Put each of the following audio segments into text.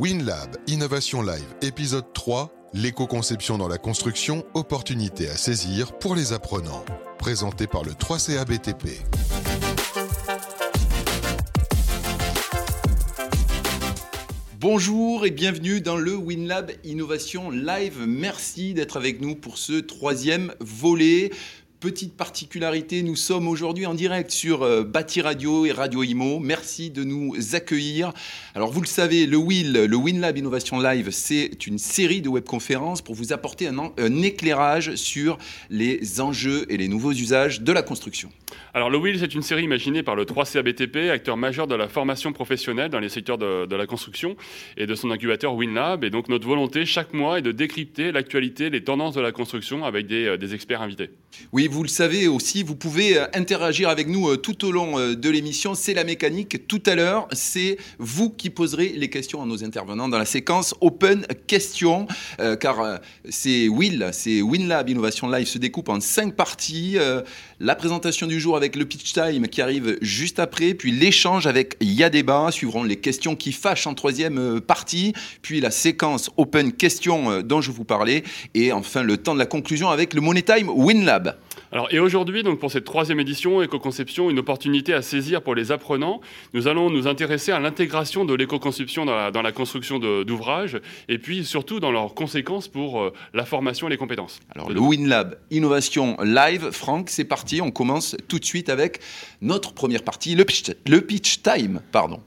WinLab Innovation Live, épisode 3, l'éco-conception dans la construction, opportunité à saisir pour les apprenants. Présenté par le 3CA BTP. Bonjour et bienvenue dans le WinLab Innovation Live. Merci d'être avec nous pour ce troisième volet. Petite particularité, nous sommes aujourd'hui en direct sur euh, Bâti Radio et Radio Imo. Merci de nous accueillir. Alors vous le savez, le WIL, le WinLab Innovation Live, c'est une série de webconférences pour vous apporter un, éclairage sur les enjeux et les nouveaux usages de la construction. Alors le WIL, c'est une série imaginée par le 3CABTP, acteur majeur de la formation professionnelle dans les secteurs de, la construction et de son incubateur WinLab. Et donc notre volonté chaque mois est de décrypter l'actualité, les tendances de la construction avec des, euh, des experts invités. Oui, vous le savez aussi, vous pouvez euh, interagir avec nous euh, tout au long euh, de l'émission. C'est la mécanique. Tout à l'heure, c'est vous qui poserez les questions à nos intervenants dans la séquence Open Questions, car c'est Will, c'est WinLab Innovation Live se découpe en cinq parties. la présentation du jour avec le pitch time qui arrive juste après, puis l'échange avec Yadeba, suivront les questions qui fâchent en troisième partie, puis la séquence Open Questions dont je vous parlais, et enfin le temps de la conclusion avec le Money Time WinLab. Alors, et aujourd'hui, donc pour cette troisième édition, Éco-conception, une opportunité à saisir pour les apprenants. Nous allons nous intéresser à l'intégration de l'éco-conception dans dans la construction d'ouvrages et puis surtout dans leurs conséquences pour euh, la formation et les compétences. Alors, le WinLab Innovation Live, Franck, c'est parti. On commence tout de suite avec notre première partie, le pitch, le pitch time. Pardon.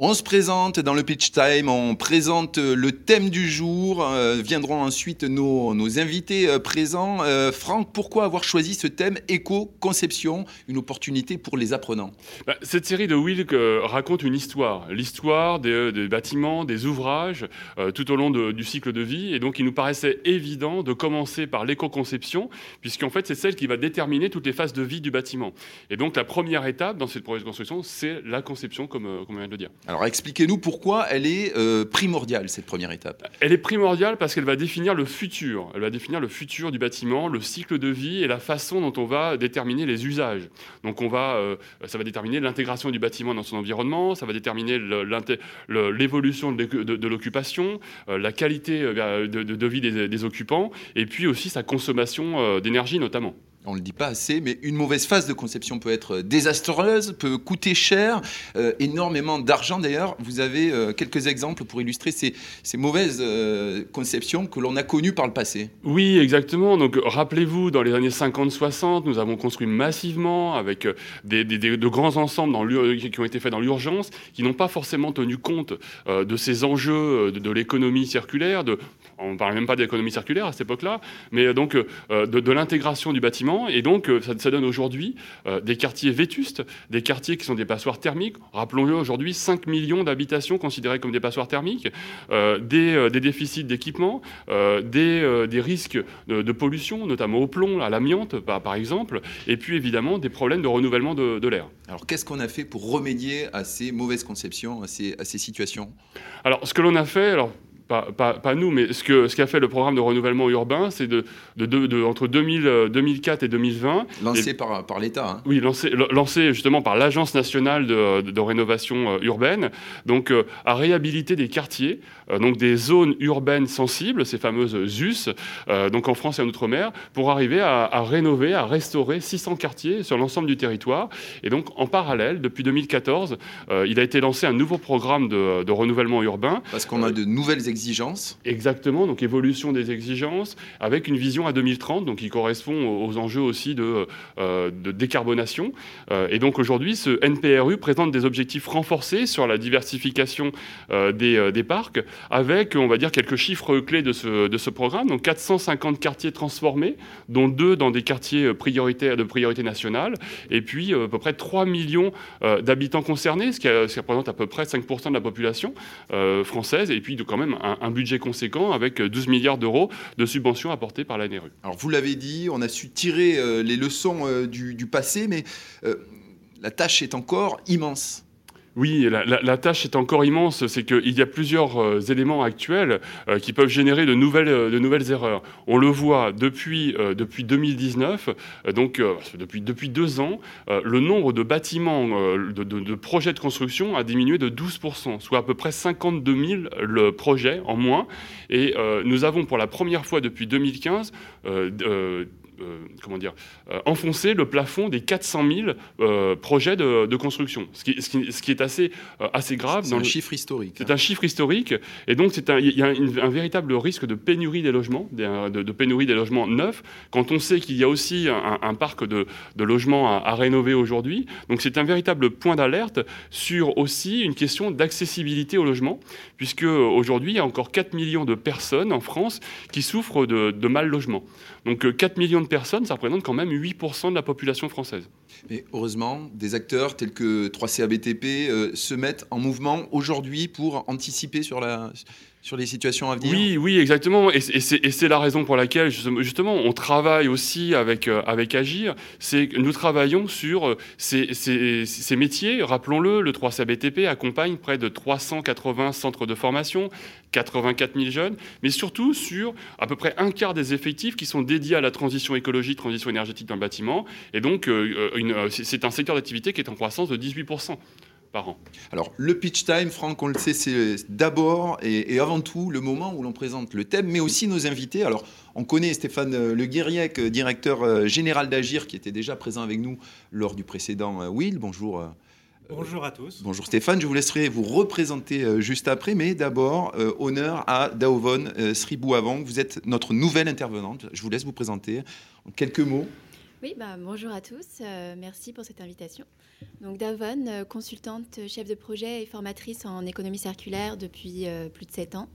On se présente dans le pitch time, on présente le thème du jour, euh, viendront ensuite nos, invités euh, présents. Euh, Franck, pourquoi avoir choisi ce thème éco-conception, une opportunité pour les apprenants? Bah, Cette série de Will raconte une histoire, l'histoire des, bâtiments, des ouvrages, euh, tout au long du cycle de vie. Et donc il nous paraissait évident de commencer par l'éco-conception, puisqu'en fait c'est celle qui va déterminer toutes les phases de vie du bâtiment. Et donc la première étape dans cette projet de construction, c'est la conception, comme, comme on vient de le dire. Alors expliquez-nous pourquoi elle est euh, primordiale, cette première étape. Elle est primordiale parce qu'elle va définir le futur. Elle va définir le futur du bâtiment, le cycle de vie et la façon dont on va déterminer les usages. Donc on va, euh, ça va déterminer l'intégration du bâtiment dans son environnement, ça va déterminer l'évolution de, l'occupation, euh, la qualité de, vie des, occupants et puis aussi sa consommation d'énergie notamment on ne le dit pas assez, mais une mauvaise phase de conception peut être désastreuse, peut coûter cher, euh, énormément d'argent d'ailleurs. Vous avez euh, quelques exemples pour illustrer ces, mauvaises euh, conceptions que l'on a connues par le passé Oui, exactement. Donc rappelez-vous, dans les années 50-60, nous avons construit massivement avec des, de grands ensembles dans qui ont été faits dans l'urgence, qui n'ont pas forcément tenu compte de ces enjeux de, de l'économie circulaire. De, on ne parlait même pas d'économie circulaire à cette époque-là, mais donc de, de l'intégration du bâtiment et donc, ça, ça donne aujourd'hui euh, des quartiers vétustes, des quartiers qui sont des passoires thermiques. Rappelons-le, aujourd'hui, 5 millions d'habitations considérées comme des passoires thermiques, euh, des, euh, des, déficits d'équipement, des, des, risques de, de, pollution, notamment au plomb, à l'amiante, par, par, exemple, et puis évidemment des problèmes de renouvellement de, de l'air. Alors, qu'est-ce qu'on a fait pour remédier à ces mauvaises conceptions, à ces, à ces situations? Alors, ce que l'on a fait, alors pas, pas, pas, nous, mais ce qu'a ce fait le programme de renouvellement urbain, c'est de, de, de, de, entre 2000, 2004 et 2020. Lancé et, par, par l'État. Hein. Oui, lancé, lancé justement par l'Agence nationale de, rénovation urbaine, donc euh, à réhabiliter des quartiers, euh, donc des zones urbaines sensibles, ces fameuses ZUS, euh, donc en France et en Outre-mer, pour arriver à, à, rénover, à restaurer 600 quartiers sur l'ensemble du territoire. Et donc en parallèle, depuis 2014, euh, il a été lancé un nouveau programme de, renouvellement urbain. Parce qu'on a de nouvelles exigences. Exactement, donc évolution des exigences, avec une vision à 2030, donc qui correspond aux enjeux aussi de, euh, décarbonation. Euh, et donc aujourd'hui, ce NPRU présente des objectifs renforcés sur la diversification euh, des, parcs, avec, on va dire, quelques chiffres clés de ce, programme. Donc 450 quartiers transformés, dont deux dans des quartiers prioritaires de priorité nationale, et puis à peu près 3 millions d'habitants concernés, ce qui, ce qui, représente à peu près 5% de la population française, et puis de, quand même un, budget conséquent avec 12 milliards d'euros de subventions apportées par la NRU. Alors vous l'avez dit, on a su tirer euh, les leçons euh, du, passé, mais euh, la tâche est encore immense. Oui, la, tâche est encore immense. C'est qu'il y a plusieurs euh, éléments actuels euh, qui peuvent générer de nouvelles, euh, de nouvelles erreurs. On le voit depuis, depuis 2019, donc depuis, depuis deux ans, le nombre de bâtiments, de, projets de construction a diminué de 12%, soit à peu près 52 000 projets en moins. Et nous avons pour la première fois depuis 2015 euh, comment dire, euh, enfoncer le plafond des 400 000 euh, projets de, construction, ce qui, ce, qui, est assez, assez grave. C'est un chiffre historique. C'est un chiffre historique, et donc il y a un, véritable risque de pénurie des logements, de, pénurie des logements neufs, quand on sait qu'il y a aussi un, parc de, logements à, rénover aujourd'hui. Donc c'est un véritable point d'alerte sur aussi une question d'accessibilité au logement, puisque aujourd'hui il y a encore 4 millions de personnes en France qui souffrent de, de mal logement. Donc 4 millions de personnes, ça représente quand même 8% de la population française. Mais heureusement, des acteurs tels que 3CABTP euh, se mettent en mouvement aujourd'hui pour anticiper sur la, sur les situations à venir Oui, oui, exactement. Et, c'est la raison pour laquelle, justement, on travaille aussi avec, euh, avec Agir. C'est nous travaillons sur euh, ces, métiers. Rappelons-le, le 3CABTP accompagne près de 380 centres de formation, 84 000 jeunes, mais surtout sur à peu près un quart des effectifs qui sont dédiés à la transition écologique, transition énergétique dans le bâtiment. Et donc, euh, c'est un secteur d'activité qui est en croissance de 18 alors, le pitch time, Franck, on le sait, c'est d'abord et, avant tout le moment où l'on présente le thème, mais aussi nos invités. Alors, on connaît Stéphane euh, Le Guiriec, euh, directeur euh, général d'Agir, qui était déjà présent avec nous lors du précédent Will. Bonjour. Bonjour à tous. Bonjour Stéphane, je vous laisserai vous représenter juste après, mais d'abord, honneur à Daovon Sribouavong. Vous êtes notre nouvelle intervenante. Je vous laisse vous présenter en quelques mots. Oui, bah, bonjour à tous. merci pour cette invitation. Donc Davon, euh, consultante, chef de projet et formatrice en économie circulaire depuis euh, plus de 7 ans.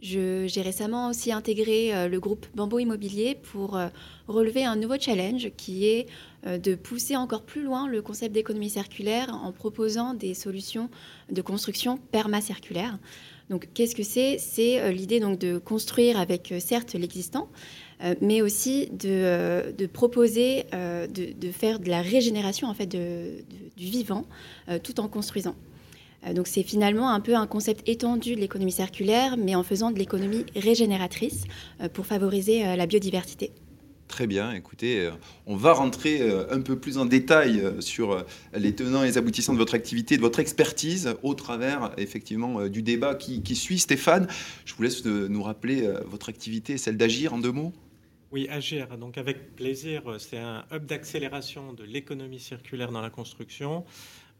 J'ai récemment aussi intégré euh, le groupe Bamboo Immobilier pour relever un nouveau challenge qui est de pousser encore plus loin le concept d'économie circulaire en proposant des solutions de construction permacirculaire. Donc qu'est-ce que c'est? C'est l'idée donc de construire avec certes l'existant, euh, mais aussi de, euh, proposer euh, de, faire de la régénération en fait du vivant tout en construisant. Donc c'est finalement un peu un concept étendu de l'économie circulaire, mais en faisant de l'économie régénératrice pour favoriser la biodiversité. Très bien, écoutez, on va rentrer un peu plus en détail sur les tenants et les aboutissants de votre activité, de votre expertise, au travers effectivement du débat qui suit. Stéphane, je vous laisse nous rappeler votre activité, celle d'agir en deux mots. Oui, Agir, donc avec plaisir, c'est un hub d'accélération de l'économie circulaire dans la construction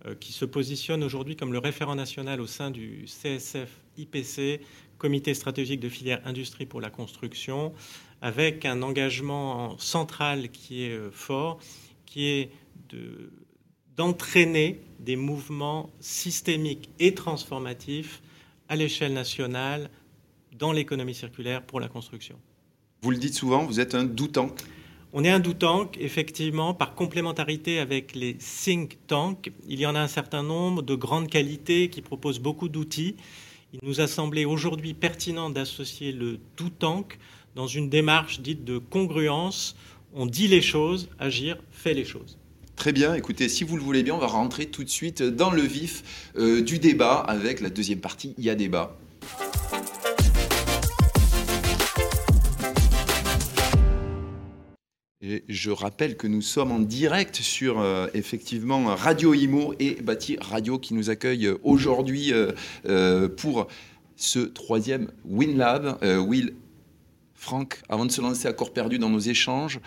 euh, qui se positionne aujourd'hui comme le référent national au sein du CSF IPC, Comité stratégique de filière industrie pour la construction, avec un engagement central qui est euh, fort, qui est d'entraîner des mouvements systémiques et transformatifs à l'échelle nationale dans l'économie circulaire pour la construction. Vous le dites souvent, vous êtes un doutank. On est un doutank, effectivement, par complémentarité avec les think tanks. Il y en a un certain nombre de grandes qualités qui proposent beaucoup d'outils. Il nous a semblé aujourd'hui pertinent d'associer le doutank dans une démarche dite de congruence. On dit les choses, agir fait les choses. Très bien, écoutez, si vous le voulez bien, on va rentrer tout de suite dans le vif euh, du débat avec la deuxième partie, il y a débat. Je rappelle que nous sommes en direct sur euh, effectivement Radio Imo et Bâti Radio qui nous accueille aujourd'hui euh, euh, pour ce troisième WinLab. Will, Franck, avant de se lancer à corps perdu dans nos échanges,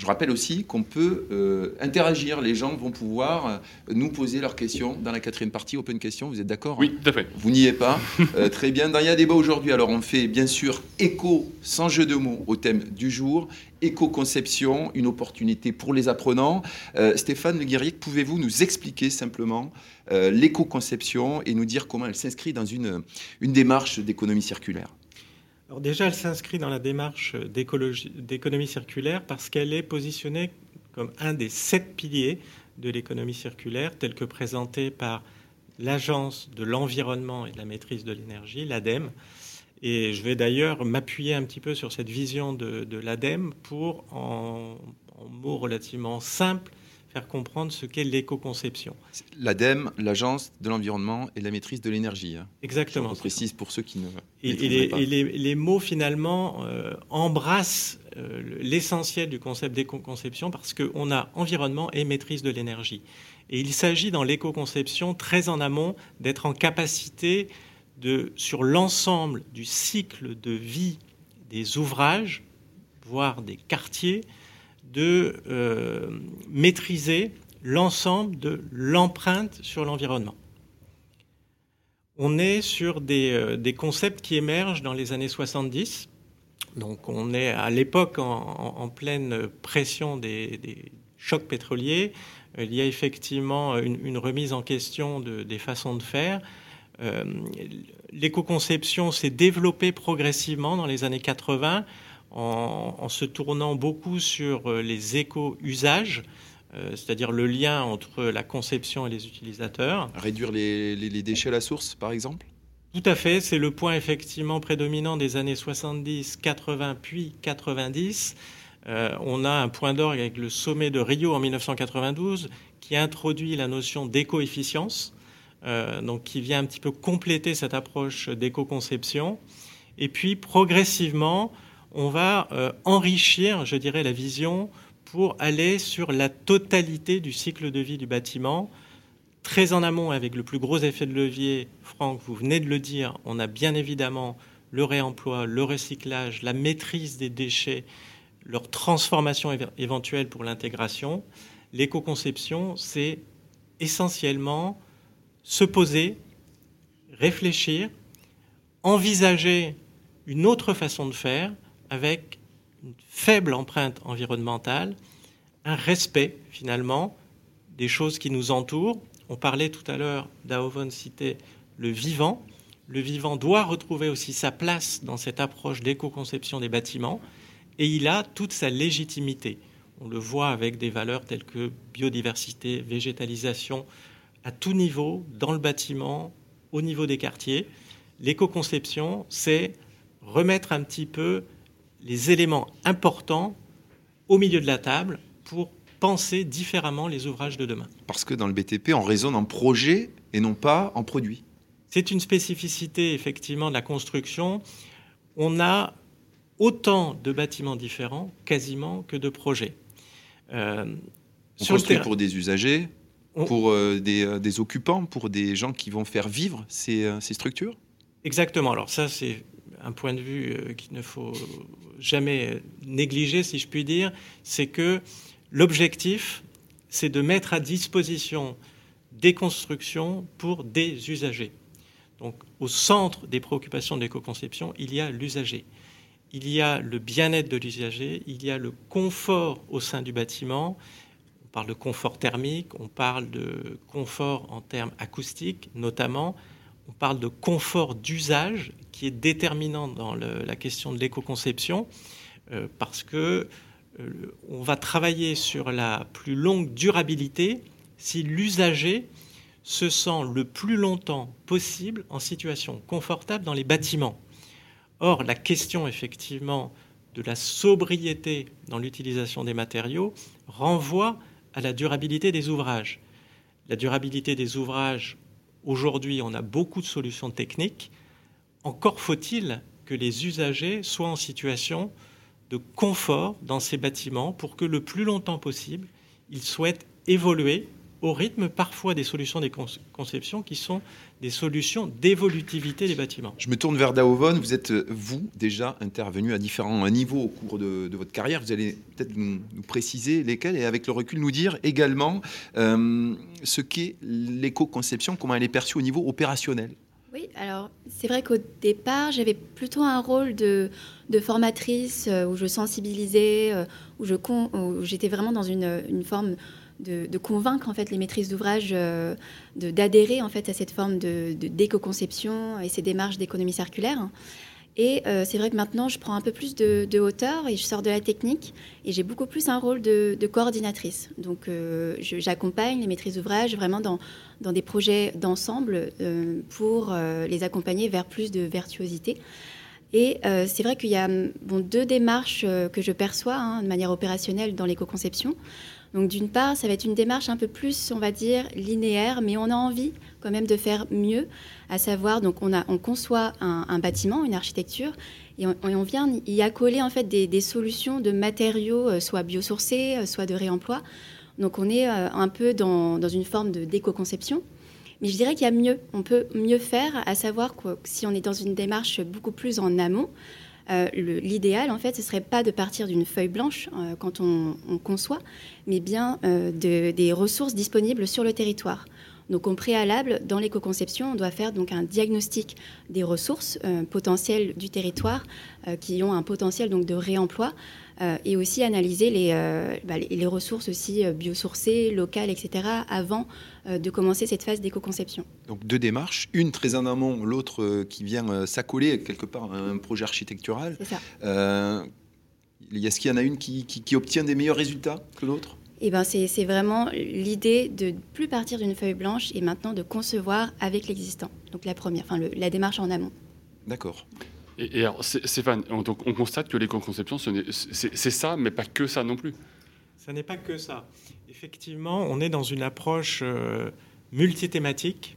je rappelle aussi qu'on peut euh, interagir. Les gens vont pouvoir euh, nous poser leurs questions dans la quatrième partie, Open Question. Vous êtes d'accord Oui, tout à fait. Vous n'y êtes pas euh, Très bien. Dans Il y a débat aujourd'hui, alors on fait bien sûr écho, sans jeu de mots, au thème du jour. Éco-conception, une opportunité pour les apprenants. Stéphane Le Guerrier, pouvez-vous nous expliquer simplement l'éco-conception et nous dire comment elle s'inscrit dans une, une démarche d'économie circulaire? Alors déjà, elle s'inscrit dans la démarche d'économie circulaire parce qu'elle est positionnée comme un des sept piliers de l'économie circulaire, tel que présenté par l'Agence de l'environnement et de la maîtrise de l'énergie, l'ADEME. Et je vais d'ailleurs m'appuyer un petit peu sur cette vision de, l'ADEME pour, en, mots relativement simples, faire comprendre ce qu'est l'éco-conception. L'ADEME, l'Agence de l'environnement et de la maîtrise de l'énergie. Hein. Exactement. Je précise pour ceux qui ne. Et, les, pas. et les, mots finalement euh, embrassent euh, l'essentiel du concept d'éco-conception parce qu'on a environnement et maîtrise de l'énergie. Et il s'agit dans l'éco-conception très en amont d'être en capacité de, sur l'ensemble du cycle de vie des ouvrages, voire des quartiers, de euh, maîtriser l'ensemble de l'empreinte sur l'environnement. On est sur des, euh, concepts qui émergent dans les années 70. Donc on est à l'époque en, pleine pression des, chocs pétroliers. Il y a effectivement une, remise en question de, des façons de faire. Euh, L'éco-conception s'est développée progressivement dans les années 80 en, se tournant beaucoup sur euh, les éco-usages, euh, c'est-à-dire le lien entre la conception et les utilisateurs. Réduire les, déchets à la source, par exemple? Tout à fait, c'est le point effectivement prédominant des années 70, 80, puis 90. Euh, on a un point d'orgue avec le sommet de Rio en 1992 qui introduit la notion d'éco-efficience, donc qui vient un petit peu compléter cette approche d'éco-conception. Et puis progressivement, on va euh, enrichir, je dirais, la vision pour aller sur la totalité du cycle de vie du bâtiment, très en amont avec le plus gros effet de levier. Franck, vous venez de le dire, on a bien évidemment le réemploi, le recyclage, la maîtrise des déchets, leur transformation éventuelle pour l'intégration. L'éco-conception, c'est essentiellement se poser, réfléchir, envisager une autre façon de faire avec une faible empreinte environnementale, un respect finalement des choses qui nous entourent. On parlait tout à l'heure, Daovon citait le vivant. Le vivant doit retrouver aussi sa place dans cette approche d'éco-conception des bâtiments et il a toute sa légitimité. On le voit avec des valeurs telles que biodiversité, végétalisation, à tout niveau, dans le bâtiment, au niveau des quartiers. L'éco-conception, c'est remettre un petit peu les éléments importants au milieu de la table pour penser différemment les ouvrages de demain. Parce que dans le BTP, on raisonne en projet et non pas en produit. C'est une spécificité effectivement de la construction. On a autant de bâtiments différents quasiment que de projets. Euh, on construit pour des usagers, pour euh, des, euh, des, occupants, pour des gens qui vont faire vivre ces, euh, ces structures? Exactement. Alors ça, c'est un point de vue euh, qu'il ne faut jamais négliger, si je puis dire, c'est que l'objectif, c'est de mettre à disposition des constructions pour des usagers. Donc, au centre des préoccupations de l'éco-conception, il y a l'usager. Il y a le bien-être de l'usager, il y a le confort au sein du bâtiment. On parle de confort thermique, on parle de confort en termes acoustiques notamment, on parle de confort d'usage qui est déterminant dans la question de l'éco-conception, euh, parce que euh, on va travailler sur la plus longue durabilité si l'usager se sent le plus longtemps possible en situation confortable dans les bâtiments. Or, la question effectivement de la sobriété dans l'utilisation des matériaux renvoie à la durabilité des ouvrages. La durabilité des ouvrages, aujourd'hui, on a beaucoup de solutions techniques, encore faut-il que les usagers soient en situation de confort dans ces bâtiments pour que le plus longtemps possible, ils souhaitent évoluer au rythme parfois des solutions des conceptions qui sont des solutions d'évolutivité des bâtiments. Je me tourne vers Daovon. Vous êtes, vous, déjà intervenu à différents niveaux au cours de, votre carrière. Vous allez peut-être nous, préciser lesquels et avec le recul nous dire également euh, ce qu'est l'éco-conception, comment elle est perçue au niveau opérationnel. Oui, alors c'est vrai qu'au départ, j'avais plutôt un rôle de, formatrice euh, où je sensibilisais, euh, où, j'étais vraiment dans une, forme de, convaincre en fait les maîtrises d'ouvrage euh, d'adhérer en fait à cette forme de, d'éco-conception et ces démarches d'économie circulaire. Et euh, c'est vrai que maintenant, je prends un peu plus de, hauteur et je sors de la technique et j'ai beaucoup plus un rôle de, coordinatrice. Donc, euh, j'accompagne les maîtrises d'ouvrage vraiment dans, dans des projets d'ensemble pour les accompagner vers plus de virtuosité. Et c'est vrai qu'il y a bon, deux démarches que je perçois hein, de manière opérationnelle dans l'éco-conception. Donc d'une part, ça va être une démarche un peu plus, on va dire, linéaire, mais on a envie quand même de faire mieux, à savoir, donc on, conçoit un, bâtiment, une architecture, et on, vient y accoler en fait des, solutions de matériaux, euh, soit biosourcés, soit de réemploi. Donc on est un peu dans, une forme d'éco-conception. Mais je dirais qu'il y a mieux. On peut mieux faire, à savoir si on est dans une démarche beaucoup plus en amont, euh, l'idéal, en fait, ce serait pas de partir d'une feuille blanche euh, quand on, conçoit, mais bien euh, des ressources disponibles sur le territoire. Donc, au préalable, dans l'éco-conception, on doit faire donc un diagnostic des ressources potentielles du territoire qui ont un potentiel donc de réemploi euh, et aussi analyser les, euh, bah, les, ressources aussi euh, biosourcées, locales, etc., avant de commencer cette phase d'éco-conception. Donc deux démarches, une très en amont, l'autre qui vient s'accoler quelque part à un projet architectural. C'est ça. Est-ce qu'il y en a une qui, qui, obtient des meilleurs résultats que l'autre? Eh ben c'est vraiment l'idée de ne plus partir d'une feuille blanche et maintenant de concevoir avec l'existant. Donc la première, enfin la démarche en amont. D'accord. Et, alors, Stéphane, on, on, constate que l'éco-conception, c'est ça, mais pas que ça non plus. Ça n'est pas que ça. Effectivement, on est dans une approche euh, multithématique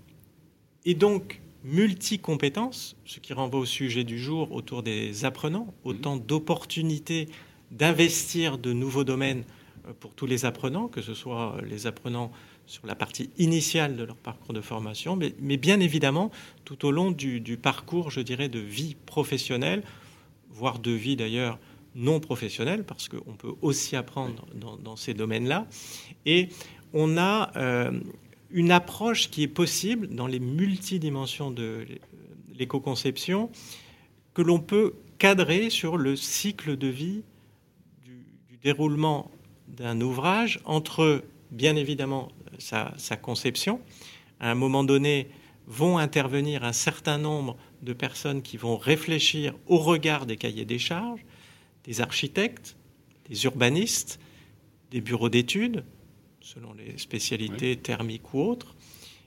et donc multi-compétences, ce qui renvoie au sujet du jour autour des apprenants, autant d'opportunités d'investir de nouveaux domaines pour tous les apprenants, que ce soit les apprenants sur la partie initiale de leur parcours de formation, mais, bien évidemment tout au long du, parcours, je dirais, de vie professionnelle, voire de vie d'ailleurs non professionnelle, parce qu'on peut aussi apprendre dans, ces domaines-là. Et on a euh, une approche qui est possible dans les multidimensions de l'éco-conception, que l'on peut cadrer sur le cycle de vie du, du déroulement d'un ouvrage entre, bien évidemment, sa, conception. À un moment donné, vont intervenir un certain nombre de personnes qui vont réfléchir au regard des cahiers des charges, des architectes, des urbanistes, des bureaux d'études, selon les spécialités thermiques ou autres.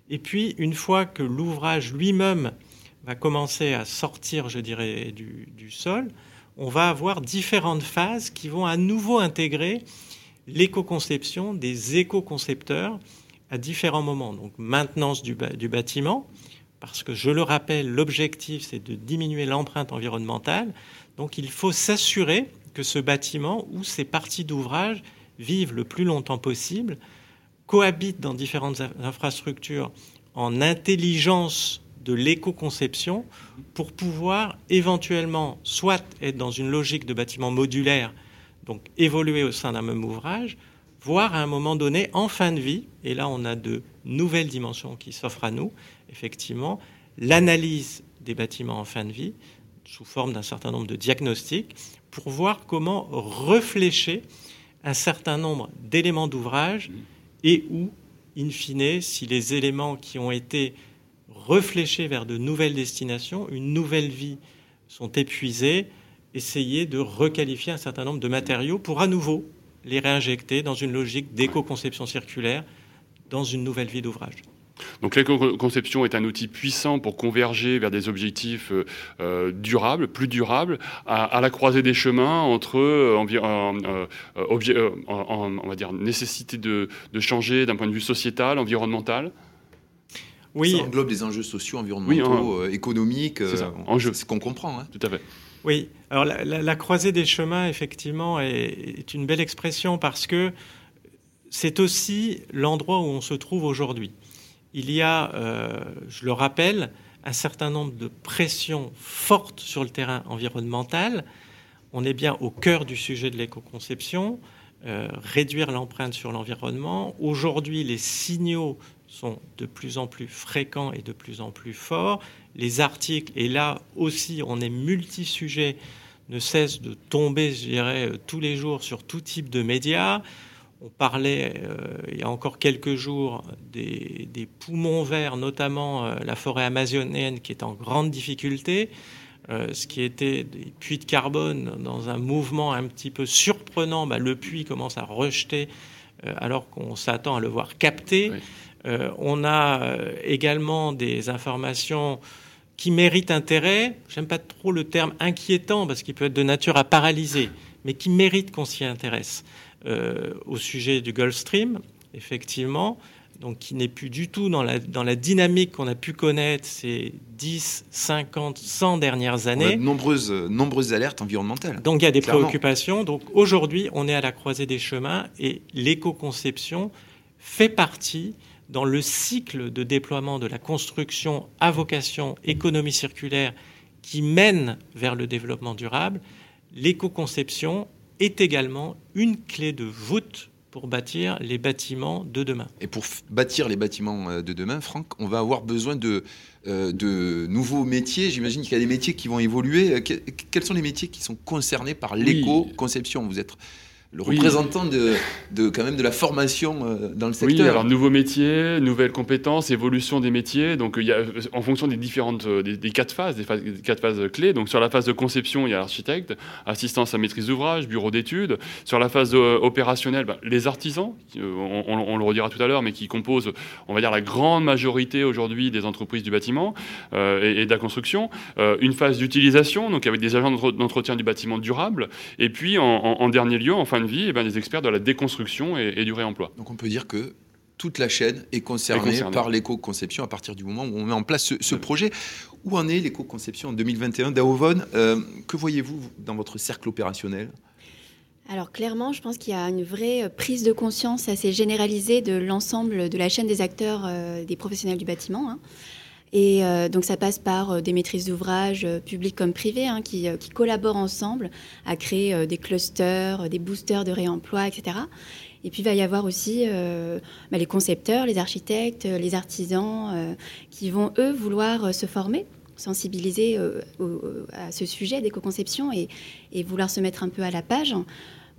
Et puis, une fois que l'ouvrage lui-même va commencer à sortir, je dirais, du, du, sol, on va avoir différentes phases qui vont à nouveau intégrer l'éco-conception des éco-concepteurs à différents moments. Donc maintenance du, bâtiment, parce que je le rappelle, l'objectif c'est de diminuer l'empreinte environnementale. Donc il faut s'assurer que ce bâtiment ou ces parties d'ouvrage vivent le plus longtemps possible, cohabitent dans différentes infrastructures en intelligence de l'éco-conception pour pouvoir éventuellement soit être dans une logique de bâtiment modulaire, donc évoluer au sein d'un même ouvrage, voire à un moment donné, en fin de vie, et là on a de nouvelles dimensions qui s'offrent à nous, effectivement, l'analyse des bâtiments en fin de vie, sous forme d'un certain nombre de diagnostics, pour voir comment réfléchir un certain nombre d'éléments d'ouvrage et où, in fine, si les éléments qui ont été réfléchis vers de nouvelles destinations, une nouvelle vie, sont épuisés, essayer de requalifier un certain nombre de matériaux pour à nouveau les réinjecter dans une logique d'éco-conception circulaire dans une nouvelle vie d'ouvrage. Donc l'éco-conception est un outil puissant pour converger vers des objectifs euh, euh, durables, plus durables, à, la croisée des chemins entre euh, on va dire nécessité de, changer d'un point de vue sociétal, environnemental. Oui. Ça englobe des enjeux sociaux, environnementaux, économiques. C'est ce qu'on comprend. Hein. Tout à fait. Oui, alors la, croisée des chemins, effectivement, est, une belle expression parce que c'est aussi l'endroit où on se trouve aujourd'hui. Il y a, euh, je le rappelle, un certain nombre de pressions fortes sur le terrain environnemental. On est bien au cœur du sujet de l'éco-conception, euh, réduire l'empreinte sur l'environnement. Aujourd'hui, les signaux sont de plus en plus fréquents et de plus en plus forts les articles, et là aussi on est multi-sujets, ne cessent de tomber, je dirais, euh, tous les jours sur tout type de médias. On parlait euh, il y a encore quelques jours des, poumons verts, notamment euh, la forêt amazonienne qui est en grande difficulté, ce qui était des puits de carbone dans un mouvement un petit peu surprenant. Bah, le puits commence à rejeter alors qu'on s'attend à le voir capter. On a également des informations qui mérite intérêt, j'aime pas trop le terme inquiétant parce qu'il peut être de nature à paralyser, mais qui mérite qu'on s'y intéresse. Euh, au sujet du Gulf Stream, effectivement, donc qui n'est plus du tout dans la, dans la dynamique qu'on a pu connaître ces 10, 50, 100 dernières années. nombreuses, nombreuses alertes environnementales. Donc il y a des préoccupations. Donc aujourd'hui, on est à la croisée des chemins et l'éco-conception fait partie dans le cycle de déploiement de la construction à vocation économie circulaire qui mène vers le développement durable. L'éco-conception est également une clé de voûte pour bâtir les bâtiments de demain. Et pour bâtir les bâtiments euh, de demain, Franck, on va avoir besoin de, euh, de nouveaux métiers. J'imagine qu'il y a des métiers qui vont évoluer. Euh, quels sont les métiers qui sont concernés par l'éco-conception? Vous êtes le représentant de, de, quand même de la formation euh, dans le secteur. Oui, alors nouveaux métiers, nouvelles compétences, évolution des métiers. Donc il y a, en fonction des différentes euh, des, quatre phases, des, quatre phases clés. Donc sur la phase de conception, il y a l'architecte, assistance à maîtrise d'ouvrage, bureau d'études. Sur la phase euh, opérationnelle, ben, les artisans, on, le redira tout à l'heure, mais qui composent, on va dire, la grande majorité aujourd'hui des entreprises du bâtiment et, de la construction. une phase d'utilisation, donc avec des agents d'entretien du bâtiment durable. Et puis en, en dernier lieu, en fin de vie, et eh bien, des experts de la déconstruction et, du réemploi. Donc on peut dire que toute la chaîne est concernée, par l'éco-conception à partir du moment où on met en place ce, projet. Où en est l'éco-conception en 2021 Daovon, euh, que voyez-vous dans votre cercle opérationnel? Alors clairement, je pense qu'il y a une vraie prise de conscience assez généralisée de l'ensemble de la chaîne des acteurs, euh, des professionnels du bâtiment. Hein. Et euh, donc ça passe par euh, des maîtrises d'ouvrage euh, publics comme privés hein, qui, collaborent ensemble à créer des clusters, des boosters de réemploi, etc. Et puis il va y avoir aussi bah, les concepteurs, les architectes, les artisans qui vont eux vouloir se former sensibiliser à ce sujet d'éco-conception et, et, vouloir se mettre un peu à la page.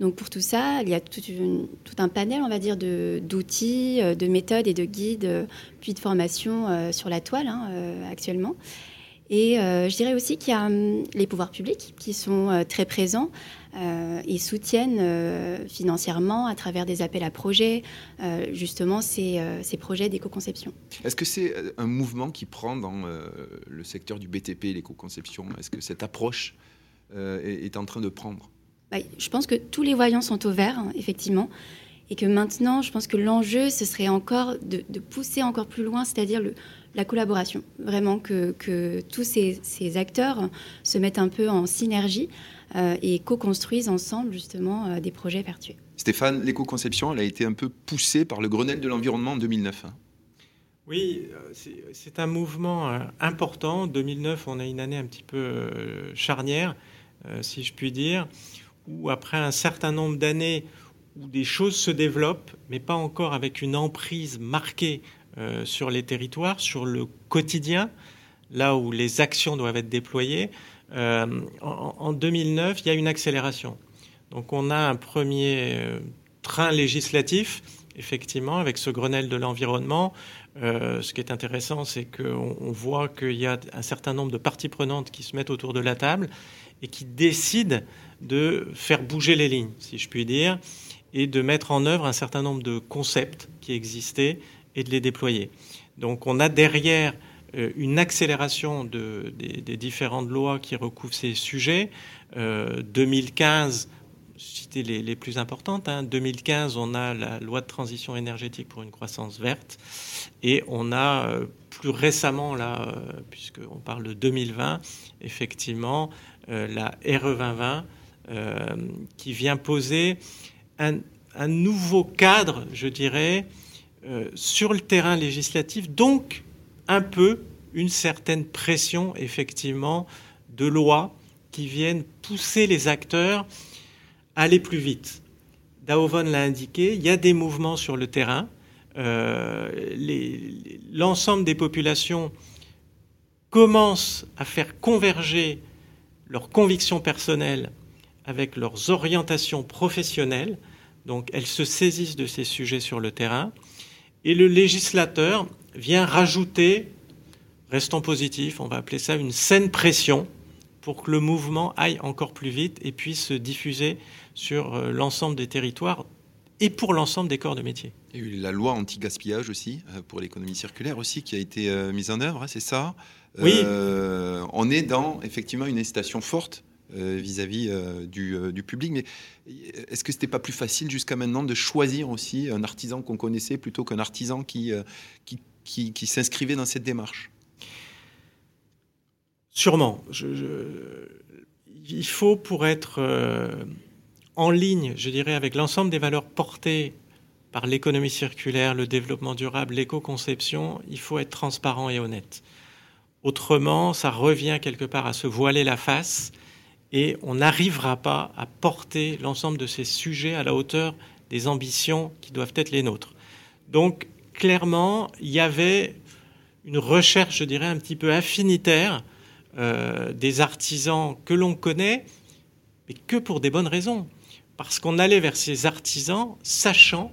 Donc pour tout ça, il y a tout, un panel, on va dire, d'outils, euh, de, méthodes et de guides, euh, puis de formations euh, sur la toile hein, actuellement. Et je dirais aussi qu'il y a hum, les pouvoirs publics qui sont très présents et soutiennent financièrement à travers des appels à projets, justement ces, ces projets d'éco-conception. Est-ce que c'est un mouvement qui prend dans le secteur du BTP, l'éco-conception? Est-ce que cette approche est en train de prendre? Bah, je pense que tous les voyants sont au vert, hein, effectivement. Et que maintenant, je pense que l'enjeu, ce serait encore de, pousser encore plus loin, c'est-à-dire la collaboration. Vraiment que, tous ces, acteurs se mettent un peu en synergie euh, et co-construisent ensemble, justement, euh, des projets vertueux. Stéphane, l'éco-conception, elle a été un peu poussée par le Grenelle de l'environnement en 2009. Hein. Oui, euh, c'est un mouvement important. 2009, on a une année un petit peu charnière, si je puis dire où après un certain nombre d'années où des choses se développent, mais pas encore avec une emprise marquée euh, sur les territoires, sur le quotidien, là où les actions doivent être déployées, euh, en, 2009, il y a une accélération. Donc on a un premier euh, train législatif, effectivement, avec ce Grenelle de l'environnement. ce qui est intéressant, c'est qu'on on voit qu'il y a un certain nombre de parties prenantes qui se mettent autour de la table et qui décident de faire bouger les lignes, si je puis dire, et de mettre en œuvre un certain nombre de concepts qui existaient et de les déployer. Donc on a derrière euh, une accélération des, différentes lois qui recouvrent ces sujets. 2015, euh, citer les, plus importantes, 2015, hein. on a la loi de transition énergétique pour une croissance verte, et on a euh, plus récemment, là, puisqu'on parle de 2020, effectivement, la RE 2020 euh, qui vient poser un, nouveau cadre, je dirais, euh, sur le terrain législatif, donc un peu une certaine pression, effectivement, de lois qui viennent pousser les acteurs à aller plus vite. Daovon l'a indiqué, il y a des mouvements sur le terrain. Euh, l'ensemble des populations commencent à faire converger leurs convictions personnelles avec leurs orientations professionnelles. Donc elles se saisissent de ces sujets sur le terrain. Et le législateur vient rajouter, restons positifs, on va appeler ça une saine pression pour que le mouvement aille encore plus vite et puisse se diffuser sur euh, l'ensemble des territoires et pour l'ensemble des corps de métier. Il y a eu la loi anti-gaspillage aussi, euh, pour l'économie circulaire aussi, qui a été euh, mise en œuvre, hein, c'est ça? Oui. Euh, on est dans effectivement une incitation forte vis-à-vis euh, du, euh, du public. Mais est-ce que c'était pas plus facile jusqu'à maintenant de choisir aussi un artisan qu'on connaissait plutôt qu'un artisan qui, euh, qui, s'inscrivait dans cette démarche? Sûrement. Il faut, pour être euh, en ligne, je dirais, avec l'ensemble des valeurs portées par l'économie circulaire, le développement durable, l'éco-conception, il faut être transparent et honnête. Autrement, ça revient quelque part à se voiler la face et on n'arrivera pas à porter l'ensemble de ces sujets à la hauteur des ambitions qui doivent être les nôtres. Donc, clairement, il y avait une recherche, je dirais, un petit peu affinitaire euh, des artisans que l'on connaît, mais que pour des bonnes raisons. Parce qu'on allait vers ces artisans sachant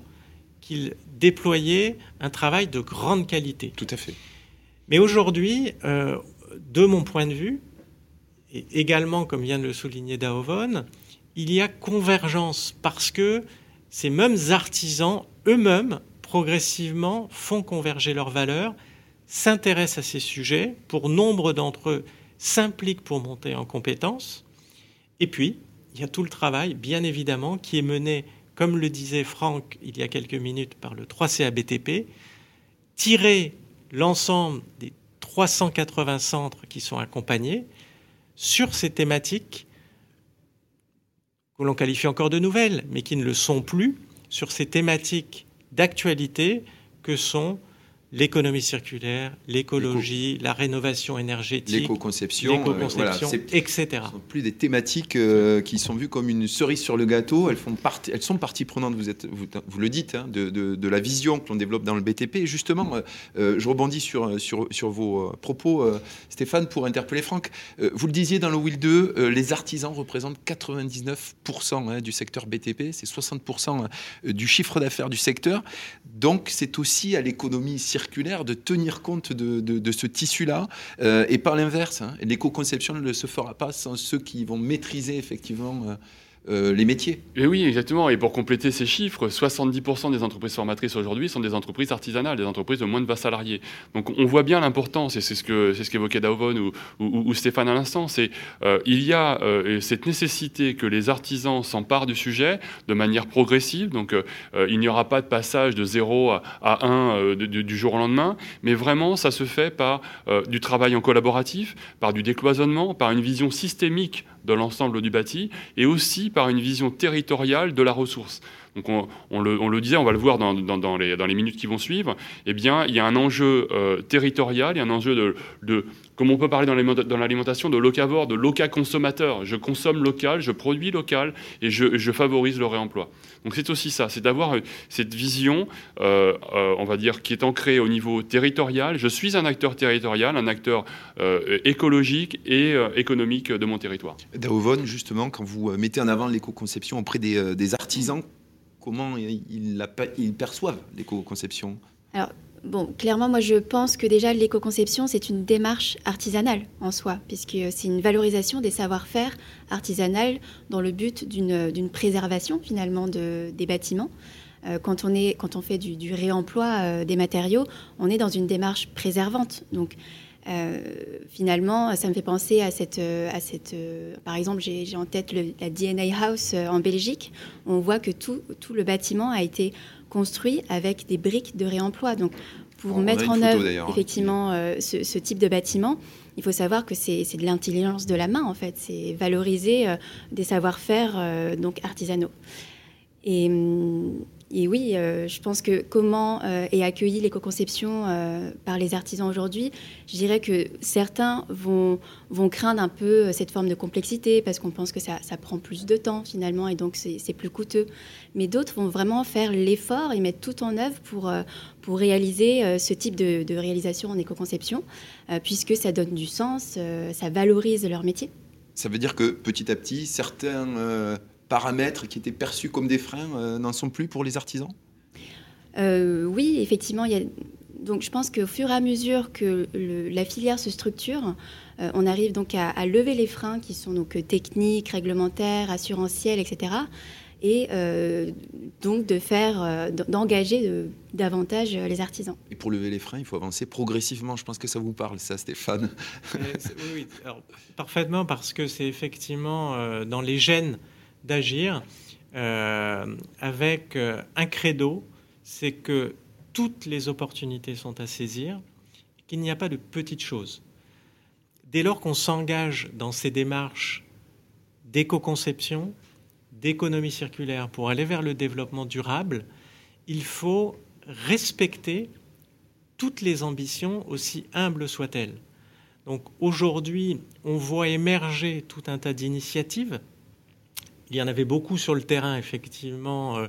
qu'ils déployaient un travail de grande qualité. Tout à fait. Mais aujourd'hui, euh, de mon point de vue, et également comme vient de le souligner Daovon, il y a convergence parce que ces mêmes artisans eux-mêmes, progressivement, font converger leurs valeurs, s'intéressent à ces sujets, pour nombre d'entre eux s'impliquent pour monter en compétences, et puis il y a tout le travail, bien évidemment, qui est mené, comme le disait Franck il y a quelques minutes, par le 3CABTP, tirer l'ensemble des 380 centres qui sont accompagnés sur ces thématiques que l'on qualifie encore de nouvelles, mais qui ne le sont plus, sur ces thématiques d'actualité que sont l'économie circulaire, l'écologie, la rénovation énergétique, L'éco-conception, euh, voilà, etc. Ce ne sont plus des thématiques euh, qui sont vues comme une cerise sur le gâteau. Elles, font partie, elles sont partie prenante, vous, êtes, vous, vous le dites, hein, de, de- de la vision que l'on développe dans le BTP. Et justement, euh, je rebondis sur, sur, sur vos propos, euh, Stéphane, pour interpeller Franck. Vous le disiez dans le Will 2, euh, les artisans représentent 99% hein, du secteur BTP, c'est 60% euh, du chiffre d'affaires du secteur. Donc, c'est aussi à l'économie circulaire de tenir compte de, ce tissu-là. Euh, et par l'inverse, hein, l'éco-conception ne se fera pas sans ceux qui vont maîtriser effectivement euh, les métiers. Et oui, exactement. Et pour compléter ces chiffres, 70% des entreprises formatrices aujourd'hui sont des entreprises artisanales, des entreprises de moins de 20 salariés. Donc on voit bien l'importance, et c'est ce que ce qu'évoquait Dauvon ou, ou- Stéphane à l'instant, c'est euh, il y a euh, cette nécessité que les artisans s'emparent du sujet de manière progressive. Donc euh, il n'y aura pas de passage de 0 à, à 1 euh, de- de- du jour au lendemain, mais vraiment ça se fait par du travail en collaboratif, par du décloisonnement, par une vision systémique de l'ensemble du bâti, et aussi par une vision territoriale de la ressource. Donc on, le, disait, on va le voir dans, les, minutes qui vont suivre, eh bien, il y a un enjeu euh, territorial, il y a un enjeu de, comme on peut parler dans l'aliment- dans l'alimentation, de locavore, de loca consommateur. Je consomme local, je produis local et je, favorise le réemploi. Donc c'est aussi ça, c'est d'avoir euh, cette vision, euh, on va dire, qui est ancrée au niveau territorial. Je suis un acteur territorial, un acteur écologique et économique de mon territoire. Daovon, justement, quand vous mettez en avant l'éco-conception auprès des artisans, comment ils, perçoivent l'éco-conception Bon, clairement, moi, je pense que déjà, l'éco-conception, c'est une démarche artisanale en soi, puisque c'est une valorisation des savoir-faire artisanales dans le but d'une préservation, finalement, de, des bâtiments. Euh, quand, on est, quand on fait du, du réemploi euh, des matériaux, on est dans une démarche préservante. Donc, euh, finalement, ça me fait penser à cette... euh, à cette euh, par exemple, j'ai en tête le- la DNA House en Belgique. On voit que tout, tout le bâtiment a été construit avec des briques de réemploi. Donc, pour On mettre en œuvre hein, effectivement euh, ce, ce type de bâtiment, il faut savoir que c'est de l'intelligence de la main en fait. C'est valoriser des savoir-faire donc artisanaux. Et, hum, et oui, euh, je pense que comment euh, est accueillie l'éco-conception euh, par les artisans aujourd'hui, je dirais que certains vont, vont craindre un peu cette forme de complexité parce qu'on pense que ça, prend plus de temps finalement et donc c'est plus coûteux. Mais d'autres vont vraiment faire l'effort et mettre tout en œuvre pour, pour réaliser ce type de, de réalisation en éco-conception puisque ça donne du sens, ça valorise leur métier. Ça veut dire que petit à petit, certains paramètres qui étaient perçus comme des freins euh, n'en sont plus pour les artisans? Euh, oui, effectivement, il y a... donc je pense qu'au fur et à mesure que le- la filière se structure, euh, on arrive donc à, à lever les freins qui sont donc techniques, réglementaires, assurantiels, etc. et donc de faire, d'engager davantage les artisans. Et pour lever les freins, il faut avancer progressivement. Je pense que ça vous parle, ça, Stéphane. oui, parfaitement, parce que c'est effectivement dans les gènes d'agir avec un credo, c'est que toutes les opportunités sont à saisir, qu'il n'y a pas de petites choses. Dès lors qu'on s'engage dans ces démarches d'éco-conception, d'économie circulaire pour aller vers le développement durable, il faut respecter toutes les ambitions, aussi humbles soient-elles. Donc aujourd'hui, on voit émerger tout un tas d'initiatives. Il y en avait beaucoup sur le terrain, effectivement, euh,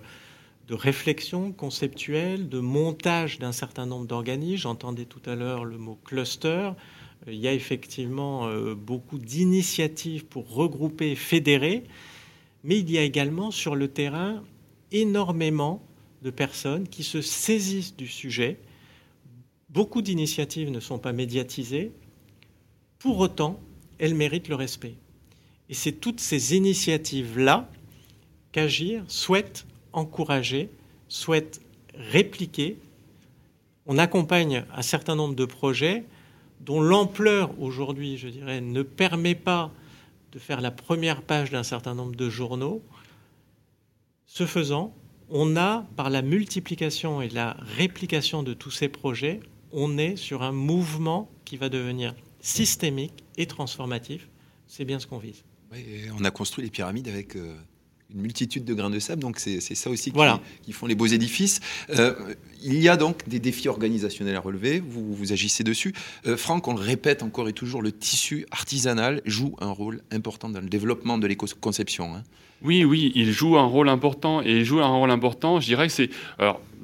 de réflexion conceptuelle, de montage d'un certain nombre d'organismes. J'entendais tout à l'heure le mot cluster. Euh, il y a effectivement euh, beaucoup d'initiatives pour regrouper fédérer, mais il y a également sur le terrain énormément de personnes qui se saisissent du sujet. Beaucoup d'initiatives ne sont pas médiatisées. Pour autant, elles méritent le respect. Et c'est toutes ces initiatives-là qu'Agir souhaite encourager, souhaite répliquer. On accompagne un certain nombre de projets dont l'ampleur aujourd'hui, je dirais, ne permet pas de faire la première page d'un certain nombre de journaux. Ce faisant, on a, par la multiplication et la réplication de tous ces projets, on est sur un mouvement qui va devenir systémique et transformatif. C'est bien ce qu'on vise. On a construit les pyramides avec euh, une multitude de grains de sable, donc c'est ça aussi qui, voilà. qui, font les beaux édifices. Euh, il y a donc des défis organisationnels à relever, vous, vous agissez dessus. Euh, Franck, on le répète encore et toujours, le tissu artisanal joue un rôle important dans le développement de l'éco-conception. Hein. Oui, oui, il joue un rôle important, et il joue un rôle important, je dirais que c'est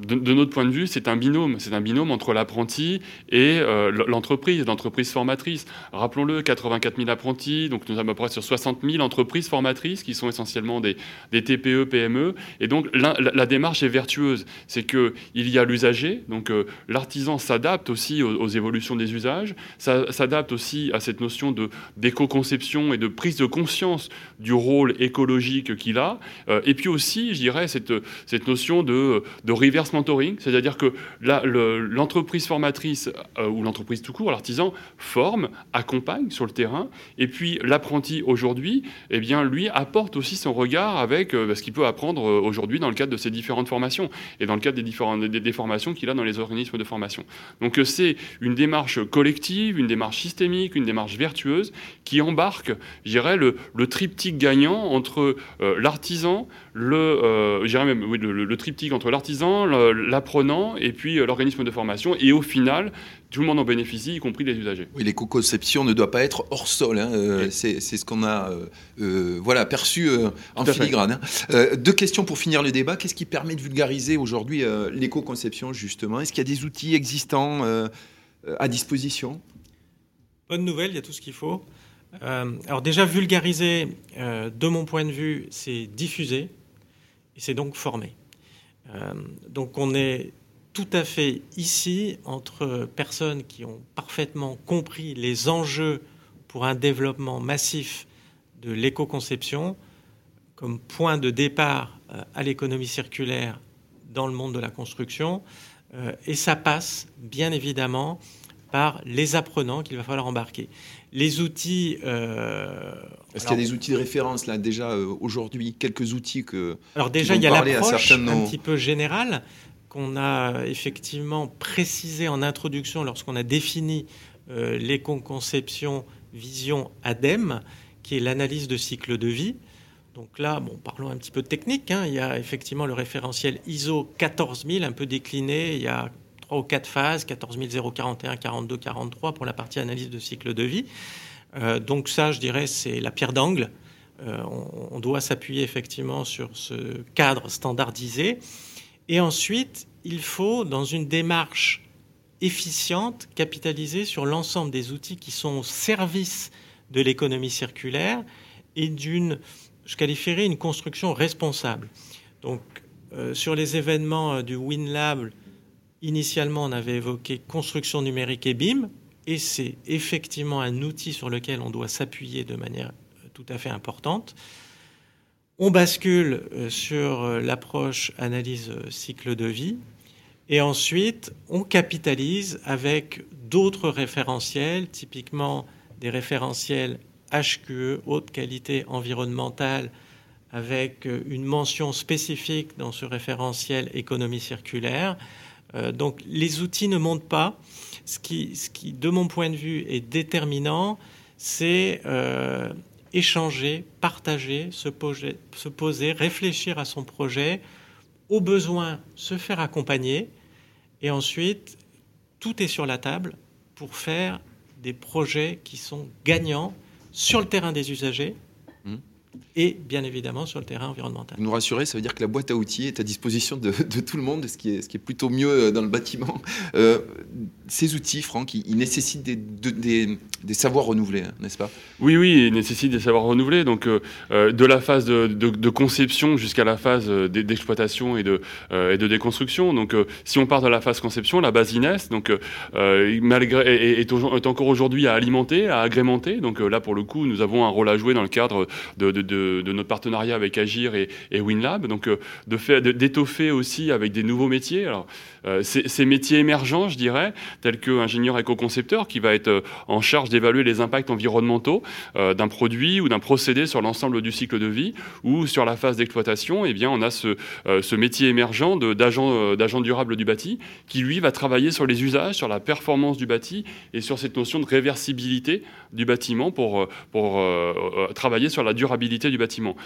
de, notre point de vue, c'est un binôme. C'est un binôme entre l'apprenti et euh, l'entreprise, l'entreprise formatrice. Rappelons-le, 84 000 apprentis, donc nous sommes à peu près sur 60 000 entreprises formatrices qui sont essentiellement des, TPE, PME. Et donc la, démarche est vertueuse. C'est qu'il y a l'usager, donc euh, l'artisan s'adapte aussi aux, évolutions des usages, s'adapte aussi à cette notion d'éco-conception et de prise de conscience du rôle écologique qu'il a. Euh, et puis aussi, je dirais, cette, cette notion de, de reverse mentoring, c'est-à-dire que l'entreprise formatrice euh, ou l'entreprise tout court, l'artisan, forme, accompagne sur le terrain, et puis l'apprenti aujourd'hui, eh bien, lui apporte aussi son regard avec euh, ce qu'il peut apprendre aujourd'hui dans le cadre de ses différentes formations et dans le cadre des, différentes, des, formations qu'il a dans les organismes de formation. Donc c'est une démarche collective, une démarche systémique, une démarche vertueuse qui embarque, je dirais, le, le triptyque gagnant entre l'artisan, le, même, oui, le, le triptyque entre l'artisan, l'apprenant et puis euh, l'organisme de formation. Et au final, tout le monde en bénéficie, y compris les usagers. Oui, l'éco-conception ne doit pas être hors sol. Hein, euh, c'est ce qu'on a euh, voilà, perçu en filigrane. Hein. deux questions pour finir le débat. Qu'est-ce qui permet de vulgariser aujourd'hui l'éco-conception, justement? Est-ce qu'il y a des outils existants à disposition? Bonne nouvelle, il y a tout ce qu'il faut. Alors déjà, vulgariser, de mon point de vue, c'est diffuser et c'est donc former. Euh, donc on est tout à fait ici entre personnes qui ont parfaitement compris les enjeux pour un développement massif de l'éco-conception comme point de départ euh, à l'économie circulaire dans le monde de la construction. Euh, et ça passe, bien évidemment, par les apprenants qu'il va falloir embarquer. Les outils. Euh, Est-ce qu'il y a des outils de référence là déjà euh, aujourd'hui Quelques outils que. Alors déjà, il y a l'approche un petit peu générale qu'on a effectivement précisé en introduction lorsqu'on a défini euh, l'éco-conception vision ADEME, qui est l'analyse de cycle de vie. Donc là, bon, parlons un petit peu de technique. Hein. Il y a effectivement le référentiel ISO 14000, un peu décliné. Il y a aux quatre phases, 14 041, 42, 43 pour la partie analyse de cycle de vie. Euh, donc ça, je dirais, c'est la pierre d'angle. Euh, on, doit s'appuyer effectivement sur ce cadre standardisé. Et ensuite, il faut, dans une démarche efficiente, capitaliser sur l'ensemble des outils qui sont au service de l'économie circulaire et d'une, je qualifierais, une construction responsable. Donc, euh, sur les événements du WinLab, Initialement, on avait évoqué construction numérique et BIM, et c'est effectivement un outil sur lequel on doit s'appuyer de manière euh, tout à fait importante. On bascule sur l'approche analyse cycle de vie. Et ensuite, on capitalise avec d'autres référentiels, typiquement des référentiels HQE, haute qualité environnementale, avec une mention spécifique dans ce référentiel économie circulaire. Euh, donc les outils ne montent pas. Ce qui, de mon point de vue, est déterminant, c'est euh, échanger, partager, se poser, se poser, réfléchir à son projet, au besoin se faire accompagner, et ensuite, tout est sur la table pour faire des projets qui sont gagnants sur le terrain des usagers hmm. Et bien évidemment sur le terrain environnemental. Vous nous rassurez, ça veut dire que la boîte à outils est à disposition de, tout le monde, ce qui, est, ce qui est plutôt mieux euh, dans le bâtiment. Euh, ces outils, Franck, ils, nécessitent des, des, savoirs renouvelés, hein, n'est-ce pas? Oui, oui, ils nécessitent des savoirs renouvelés. Donc, euh, de la phase de, conception jusqu'à la phase d'exploitation et de, et de déconstruction. Donc, si on part de la phase conception, la base INES, donc, malgré, est, est, encore aujourd'hui à alimenter, à agrémenter. Donc, là, pour le coup, nous avons un rôle à jouer dans le cadre de, de notre partenariat avec Agir et, WinLab. Donc, d'étoffer aussi avec des nouveaux métiers. Alors, ces, ces métiers émergents, je dirais, tel qu'ingénieur éco-concepteur qui va être euh, en charge d'évaluer les impacts environnementaux euh, d'un produit ou d'un procédé sur l'ensemble du cycle de vie, ou sur la phase d'exploitation, eh bien, on a ce, euh, métier émergent d'agent, durable du bâti qui, lui, va travailler sur les usages, sur la performance du bâti et sur cette notion de réversibilité du bâtiment pour travailler sur la durabilité bâtiment.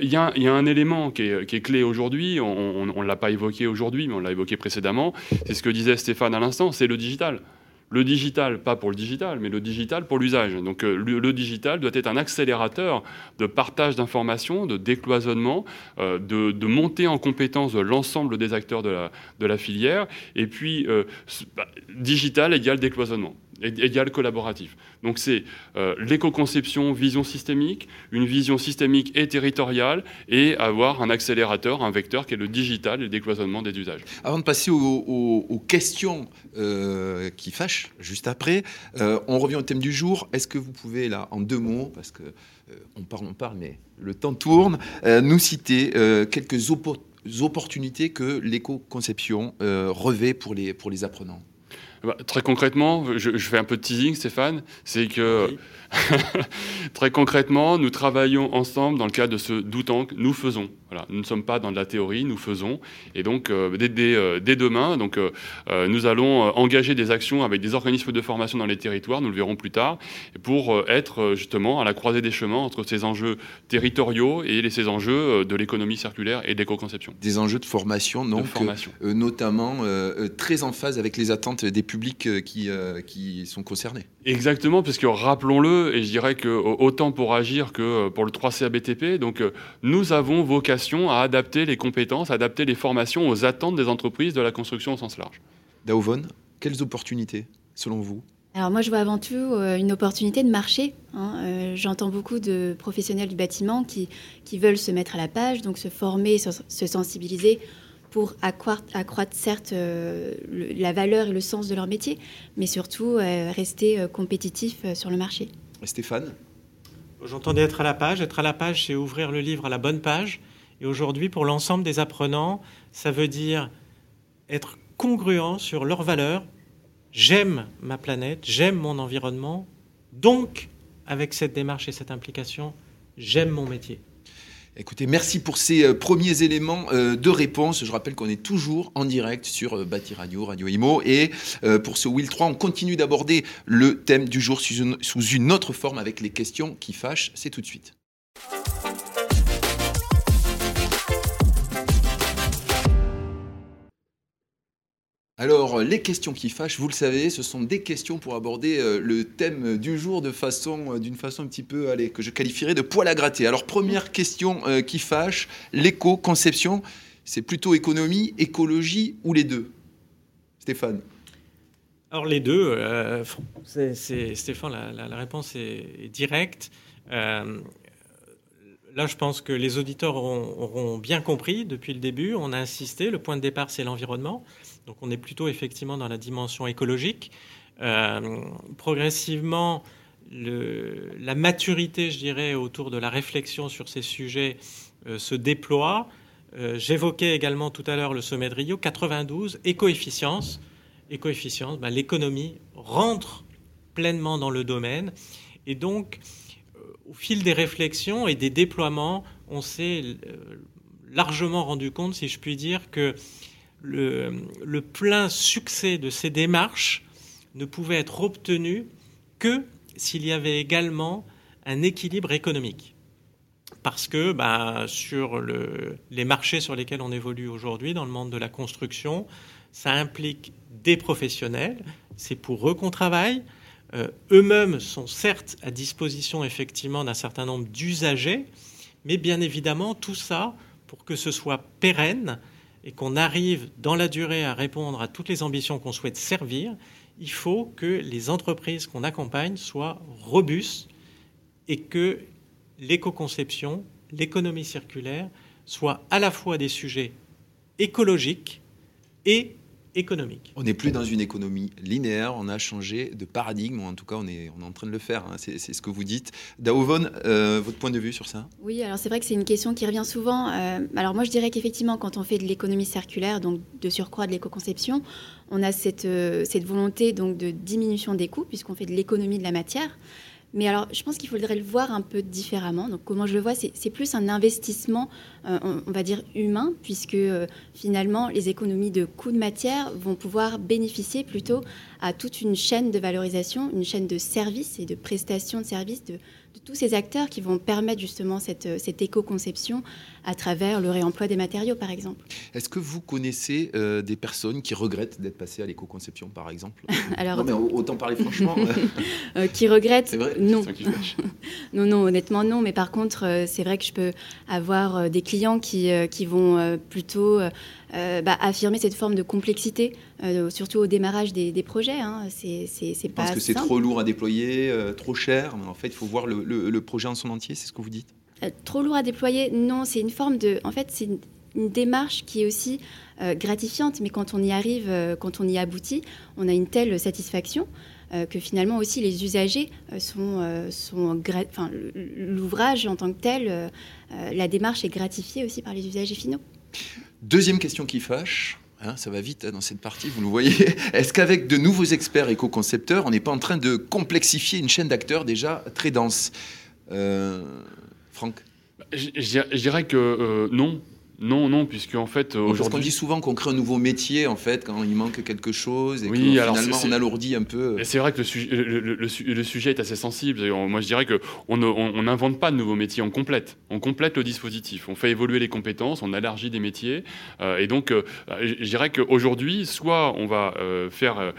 Il y, a un élément qui est, clé aujourd'hui, on ne l'a pas évoqué aujourd'hui, mais on l'a évoqué précédemment, c'est ce que disait Stéphane à l'instant, c'est le digital. Le digital, pas pour le digital, mais le digital pour l'usage. Donc euh, le, digital doit être un accélérateur de partage d'informations, de décloisonnement, euh, de, montée en compétence de l'ensemble des acteurs de la, filière. Et puis, euh, bah, digital égale décloisonnement égal collaboratif. Donc c'est euh, l'éco-conception, vision systémique, une vision systémique et territoriale, et avoir un accélérateur, un vecteur qui est le digital et le décloisonnement des usages. Avant de passer aux, questions euh, qui fâchent, juste après, euh, on revient au thème du jour. Est-ce que vous pouvez, là, en deux mots, parce que on parle, on parle, mais le temps tourne, nous citer quelques opportunités que l'éco-conception revêt pour les, pour les apprenants? Bah, très concrètement, je, fais un peu de teasing, Stéphane, c'est que très concrètement, nous travaillons ensemble dans le cadre de ce que nous faisons. Voilà, nous ne sommes pas dans de la théorie, nous faisons. Et donc, euh, dès, euh, dès, demain, donc, euh, nous allons engager des actions avec des organismes de formation dans les territoires, nous le verrons plus tard, pour être justement à la croisée des chemins entre ces enjeux territoriaux et ces enjeux de l'économie circulaire et d'éco-conception. Des enjeux de formation, donc, formation. notamment très en phase avec les attentes des publics qui, qui sont concernés. Exactement, puisque rappelons-le, et je dirais que autant pour agir que pour le 3CABTP, donc nous avons vocation à adapter les compétences, adapter les formations aux attentes des entreprises de la construction au sens large. Daovon, quelles opportunités selon vous? Alors moi, je vois avant tout euh, une opportunité de marché. Hein. Euh, j'entends beaucoup de professionnels du bâtiment qui, qui, veulent se mettre à la page, donc se former, se, sensibiliser pour accroître, accroître certes euh, la valeur et le sens de leur métier, mais surtout rester compétitif sur le marché. Stéphane J'entendais être à la page. Être à la page, c'est ouvrir le livre à la bonne page. Et aujourd'hui, pour l'ensemble des apprenants, ça veut dire être congruent sur leurs valeurs. J'aime ma planète, j'aime mon environnement. Donc, avec cette démarche et cette implication, j'aime mon métier. Écoutez, merci pour ces euh, premiers éléments euh, de réponse. Je rappelle qu'on est toujours en direct sur euh, Bâti Radio, Radio Imo. Et pour ce Will 3, on continue d'aborder le thème du jour sous une autre forme avec les questions qui fâchent. C'est tout de suite. Alors, les questions qui fâchent, vous le savez, ce sont des questions pour aborder euh, le thème du jour euh, d'une façon un petit peu, que je qualifierais de poil à gratter. Alors, première question euh, qui fâche, l'éco-conception, c'est plutôt économie, écologie ou les deux? Stéphane Alors, les deux, Stéphane, la, réponse est, directe. là, je pense que les auditeurs auront, bien compris depuis le début. On a insisté. Le point de départ, c'est l'environnement. Donc on est plutôt effectivement dans la dimension écologique. Euh, progressivement, la maturité, je dirais, autour de la réflexion sur ces sujets se déploie. J'évoquais également tout à l'heure le sommet de Rio, 92, éco-efficience. Éco-efficience, ben, l'économie rentre pleinement dans le domaine. Et donc, au fil des réflexions et des déploiements, on s'est largement rendu compte, si je puis dire, que le, plein succès de ces démarches ne pouvait être obtenu que s'il y avait également un équilibre économique. Parce que bah, sur les marchés sur lesquels on évolue aujourd'hui, dans le monde de la construction, ça implique des professionnels, c'est pour eux qu'on travaille. Euh, eux-mêmes sont certes à disposition effectivement d'un certain nombre d'usagers, mais bien évidemment tout ça, pour que ce soit pérenne, et qu'on arrive dans la durée à répondre à toutes les ambitions qu'on souhaite servir, il faut que les entreprises qu'on accompagne soient robustes et que l'éco-conception, l'économie circulaire soient à la fois des sujets écologiques et économique. On n'est plus dans une économie linéaire, on a changé de paradigme, en tout cas on est, on est en train de le faire, hein. c'est ce que vous dites. Daovon, euh, votre point de vue sur ça? Oui, alors c'est vrai que c'est une question qui revient souvent. Euh, alors moi je dirais qu'effectivement quand on fait de l'économie circulaire, donc de surcroît de l'éco-conception, on a cette, euh, cette volonté donc de diminution des coûts puisqu'on fait de l'économie de la matière. Mais alors, je pense qu'il faudrait le voir un peu différemment. Donc, comment je le vois, c'est plus un investissement, euh, on, va dire, humain, puisque euh, finalement, les économies de coûts de matière vont pouvoir bénéficier plutôt à toute une chaîne de valorisation, une chaîne de services et de prestations de services de, de tous ces acteurs qui vont permettre justement cette, euh, cette éco-conception à travers le réemploi des matériaux, par exemple. Est-ce que vous connaissez euh, des personnes qui regrettent d'être passées à l'éco-conception, par exemple? Alors, Non, mais autant parler franchement. Euh, qui regrettent Non. non, non, honnêtement, non. Mais par contre, c'est vrai que je peux avoir des clients qui, qui vont plutôt euh, bah, affirmer cette forme de complexité, euh, surtout au démarrage des, projets. Hein. C'est, pas Parce que c'est trop lourd à déployer, euh, trop cher. Mais en fait, il faut voir le, projet en son entier, c'est ce que vous dites? Trop lourd à déployer, non. C'est une forme de. En fait, c'est une, démarche qui est aussi gratifiante, mais quand on y arrive, quand on y aboutit, on a une telle satisfaction. que finalement aussi les usagers sont, sont enfin, l'ouvrage en tant que tel, la démarche est gratifiée aussi par les usagers finaux. Deuxième question qui fâche. Hein, ça va vite hein, dans cette partie, vous le voyez. Est-ce qu'avec de nouveaux experts éco-concepteurs, on n'est pas en train de complexifier une chaîne d'acteurs déjà très dense? Euh, Franck? Je, dirais que euh, non. Non, non, puisque en fait aujourd'hui. Parce qu'on dit souvent qu'on crée un nouveau métier en fait quand il manque quelque chose et que finalement on alourdit un peu. C'est vrai que le, sujet, le, sujet est assez sensible. Moi je dirais que on n'invente pas de nouveaux métiers, on complète, on complète le dispositif, on fait évoluer les compétences, on élargit des métiers euh, et donc euh, je dirais qu'aujourd'hui soit on va euh, faire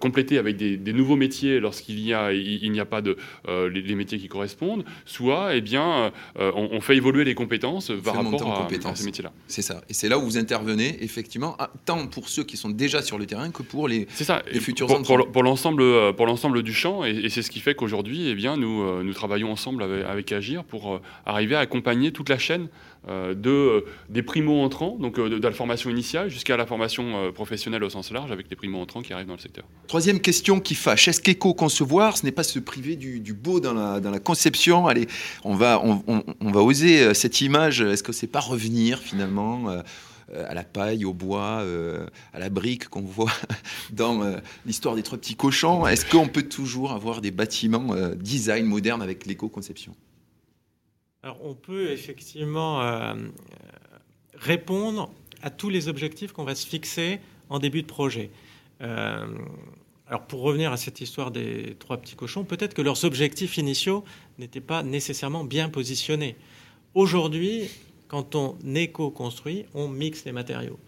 compléter avec des, nouveaux métiers lorsqu'il y a il, n'y a pas de les, métiers qui correspondent, soit eh bien on, fait évoluer les compétences par rapport à ces métiers. C'est ça. Et c'est là où vous intervenez, effectivement, tant pour ceux qui sont déjà sur le terrain que pour les, ça. les futurs pour, l'ensemble euh, pour l'ensemble du champ. Et, c'est ce qui fait qu'aujourd'hui, eh bien, nous, euh, nous travaillons ensemble avec, Agir pour euh, arriver à accompagner toute la chaîne de, des primo-entrants, donc de, la formation initiale jusqu'à la formation professionnelle au sens large, avec les primo-entrants qui arrivent dans le secteur. Troisième question qui fâche. Est-ce qu'éco-concevoir, ce n'est pas se priver du, beau dans la, conception? Allez, on va, on, va oser cette image. Est-ce que c'est pas revenir finalement euh, à la paille, au bois, euh, à la brique qu'on voit dans euh, l'histoire des trois petits cochons? Est-ce qu'on peut toujours avoir des bâtiments design moderne avec l'éco-conception On peut effectivement répondre à tous les objectifs qu'on va se fixer en début de projet. alors pour revenir à cette histoire des trois petits cochons, peut-être que leurs objectifs initiaux n'étaient pas nécessairement bien positionnés. Aujourd'hui, quand on éco-construit, on mixe les matériaux.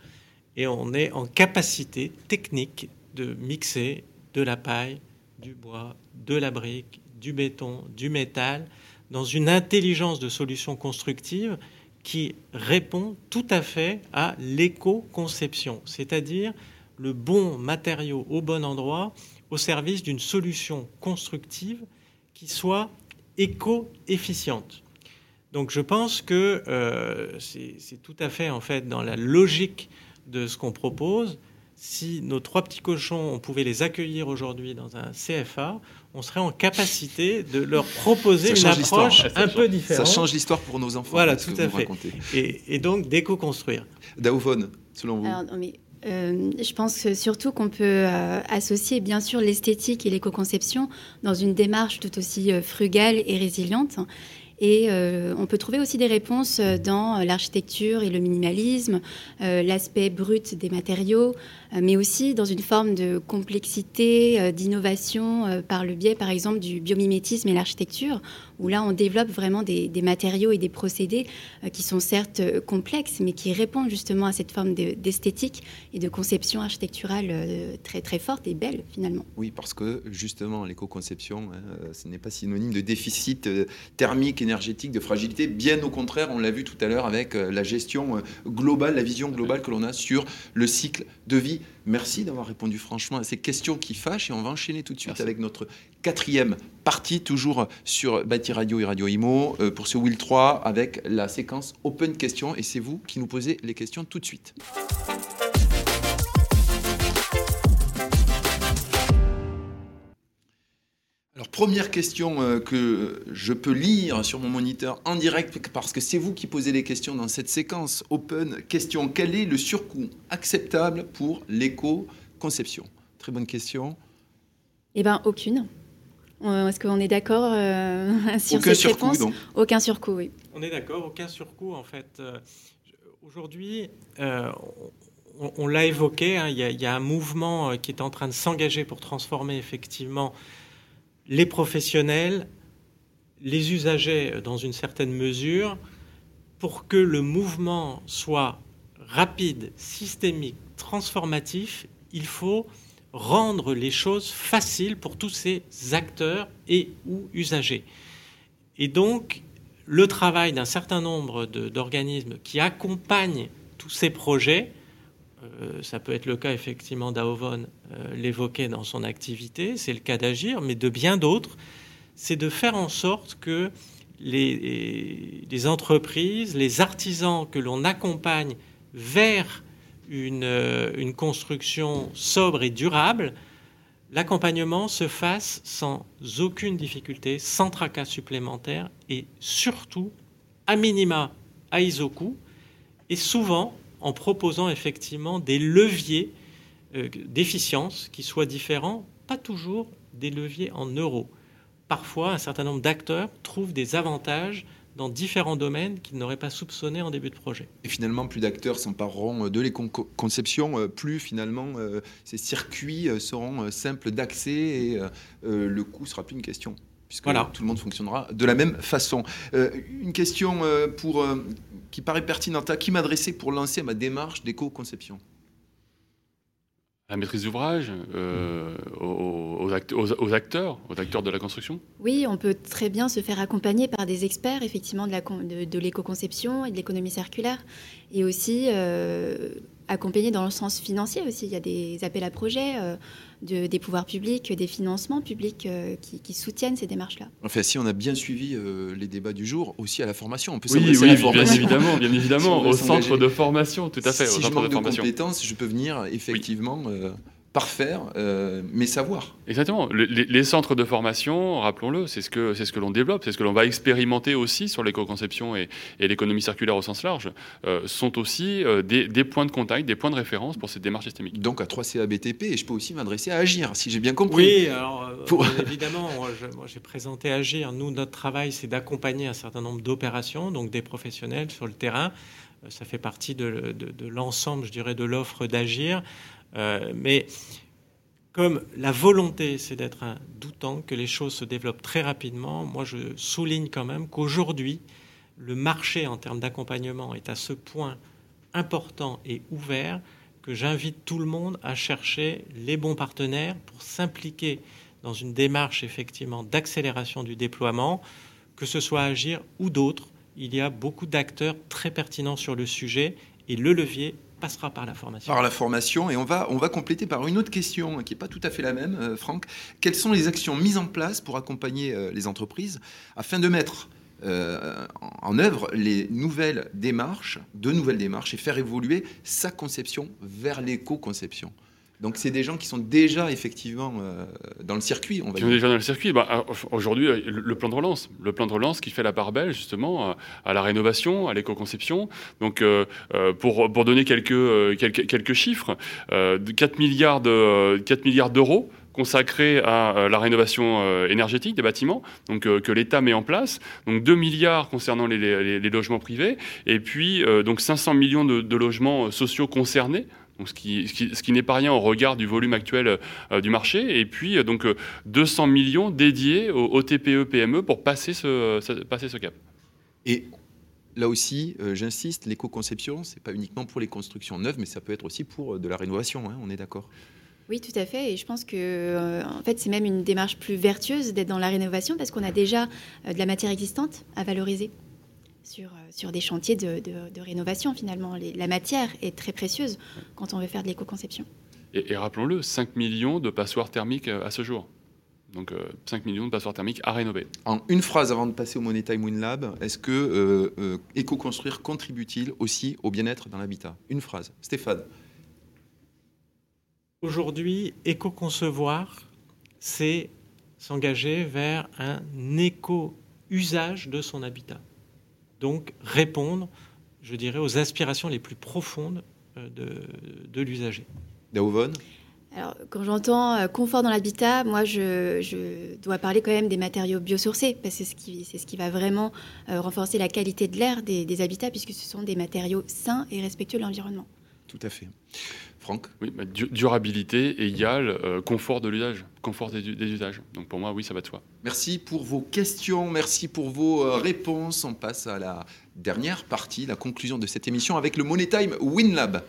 Et on est en capacité technique de mixer de la paille, du bois, de la brique, du béton, du métal, dans une intelligence de solution constructive qui répond tout à fait à l'éco-conception, c'est-à-dire le bon matériau au bon endroit au service d'une solution constructive qui soit éco-efficiente. Donc je pense que euh, c'est tout à fait en fait dans la logique de ce qu'on propose. si nos trois petits cochons, on pouvait les accueillir aujourd'hui dans un CFA, on serait en capacité de leur proposer une approche un peu différente. Ça change l'histoire pour nos enfants. Voilà, tout à fait. Et, donc d'éco-construire. Daoufone, selon vous euh, je pense surtout qu'on peut euh, associer bien sûr l'esthétique et l'éco-conception dans une démarche tout aussi euh, frugale et résiliente. Et on peut trouver aussi des réponses dans l'architecture et le minimalisme, l'aspect brut des matériaux, mais aussi dans une forme de complexité, d'innovation par le biais, par exemple, du biomimétisme et l'architecture, où là, on développe vraiment des, matériaux et des procédés euh, qui sont certes euh, complexes, mais qui répondent justement à cette forme d'esthétique et de conception architecturale euh, très, très forte et belle, finalement. Oui, parce que justement, l'éco-conception, hein, ce n'est pas synonyme de déficit thermique, énergétique, de fragilité. Bien au contraire, on l'a vu tout à l'heure avec la gestion globale, la vision globale que l'on a sur le cycle de vie. Merci d'avoir répondu franchement à ces questions qui fâchent et on va enchaîner tout de suite avec notre quatrième partie, toujours sur Bâti Radio et Radio Imo, euh, pour ce Will 3 avec la séquence Open Questions. Et c'est vous qui nous posez les questions tout de suite. Alors, première question euh, que je peux lire sur mon moniteur en direct parce que c'est vous qui posez les questions dans cette séquence open. Question quel est le surcoût acceptable pour l'éco-conception? Très bonne question. Eh bien, aucune. Euh, est-ce qu'on est d'accord euh, sur aucun cette surcoût, réponse donc. Aucun surcoût, oui. On est d'accord, aucun surcoût. En fait, euh, aujourd'hui, on, l'a évoqué, hein, il y, a un mouvement qui est en train de s'engager pour transformer effectivement les professionnels, les usagers dans une certaine mesure, pour que le mouvement soit rapide, systémique, transformatif, il faut rendre les choses faciles pour tous ces acteurs et ou usagers. Et donc, le travail d'un certain nombre d'organismes qui accompagnent tous ces projets, euh, ça peut être le cas effectivement d'Aovon euh, l'évoquait dans son activité, c'est le cas d'Agir, mais de bien d'autres, c'est de faire en sorte que les, les entreprises, les artisans que l'on accompagne vers euh, une, construction sobre et durable, l'accompagnement se fasse sans aucune difficulté, sans tracas supplémentaires et surtout, à minima, à isocoût, et souvent en proposant effectivement des leviers euh, d'efficience qui soient différents, pas toujours des leviers en euros. Parfois, un certain nombre d'acteurs trouvent des avantages dans différents domaines qu'ils n'auraient pas soupçonnés en début de projet. Et finalement, plus d'acteurs s'empareront de l'éco-conception, euh, plus finalement euh, ces circuits euh, seront simples d'accès et le coût sera plus une question puisque tout le monde fonctionnera de la même façon. une question pour, qui paraît pertinente, à qui m'adresser pour lancer ma démarche d'éco-conception? La maîtrise d'ouvrage, euh, aux, acteurs, aux, acteurs de la construction? Oui, on peut très bien se faire accompagner par des experts, effectivement, de, de, l'éco-conception et de l'économie circulaire, et aussi euh, accompagner dans le sens financier aussi. Il y a des appels à projets. Euh, des pouvoirs publics, des financements publics euh, qui, soutiennent ces démarches-là. Enfin, si on a bien suivi euh, les débats du jour, aussi à la formation, on peut oui, oui, bien évidemment, bien évidemment, au centre de formation, tout à fait. Si au centre je manque de, compétences, je peux venir effectivement euh, parfaire euh, mes savoirs. Exactement. Les, centres de formation, rappelons-le, c'est ce que, c'est ce que l'on développe, c'est ce que l'on va expérimenter aussi sur l'éco-conception et, l'économie circulaire au sens large, euh, sont aussi euh, des, points de contact, des points de référence pour cette démarche systémique. Donc à 3CA BTP, et je peux aussi m'adresser à Agir, si j'ai bien compris. Oui, alors évidemment, moi, j'ai présenté Agir. Nous, notre travail, c'est d'accompagner un certain nombre d'opérations, donc des professionnels sur le terrain. Ça fait partie de, de l'ensemble, je dirais, de l'offre d'Agir. Euh, mais comme la volonté, c'est d'être un doutant, que les choses se développent très rapidement, moi je souligne quand même qu'aujourd'hui, le marché en termes d'accompagnement est à ce point important et ouvert que j'invite tout le monde à chercher les bons partenaires pour s'impliquer dans une démarche effectivement d'accélération du déploiement, que ce soit Agir ou d'autres. Il y a beaucoup d'acteurs très pertinents sur le sujet et le levier passera par la formation. Par la formation, et on va, on va compléter par une autre question qui n'est pas tout à fait la même, euh, Franck. Quelles sont les actions mises en place pour accompagner euh, les entreprises afin de mettre euh, en œuvre les nouvelles démarches, de nouvelles démarches, et faire évoluer sa conception vers l'éco-conception? Donc c'est des gens qui sont déjà effectivement euh, dans le circuit, on va Qui sont déjà dans le circuit. Bah, euh, Aujourd'hui, euh, le, plan de relance, le plan de relance qui fait la part belle justement à la rénovation, à l'éco-conception. Donc, euh, pour, pour donner quelques, quelques, quelques chiffres, euh, de 4 milliards de- 4 milliards d'euros consacrés à euh, la rénovation énergétique des bâtiments, donc euh, que l'État met en place. Donc 2 milliards concernant les, les- les logements privés, et puis euh, donc 500 millions de, de logements sociaux concernés. Donc ce qui, ce qui, ce qui n'est pas rien au regard du volume actuel euh, du marché. Et puis euh, donc euh, 200 millions dédiés aux, aux TPE PME pour passer ce, ce- passer ce cap. Et là aussi, euh, j'insiste, l'éco-conception, c'est pas uniquement pour les constructions neuves, mais ça peut être aussi pour euh, de la rénovation. hein, on est d'accord. Oui, tout à fait. Et je pense que, euh, en fait, c'est même une démarche plus vertueuse d'être dans la rénovation parce qu'on a déjà euh, de la matière existante à valoriser sur, euh, sur des chantiers de, de- de rénovation, finalement. Les- la matière est très précieuse quand on veut faire de l'éco-conception. Et, et rappelons-le, 5 millions de passoires thermiques euh, à ce jour. Donc euh, 5 millions de passoires thermiques à rénover. En une phrase avant de passer au Money Time WinLab, est-ce que euh, euh, éco-construire contribue-t-il aussi au bien-être dans l'habitat? Une phrase. Stéphane. Aujourd'hui, éco-concevoir, c'est s'engager vers un éco-usage de son habitat. Donc répondre, je dirais, aux aspirations les plus profondes euh, de, de l'usager. Alors, quand j'entends euh, confort dans l'habitat, moi, je, je dois parler quand même des matériaux biosourcés, parce que c'est ce qui, c'est ce qui va vraiment euh, renforcer la qualité de l'air des, des habitats, puisque ce sont des matériaux sains et respectueux de l'environnement. Tout à fait. Franck? Oui, bah, du- durabilité égale euh, confort de l'usage, confort des, des usages. Donc pour moi, oui, ça va de soi. Merci pour vos questions, merci pour vos euh, réponses. On passe à la dernière partie, la conclusion de cette émission avec le Money Time WinLab.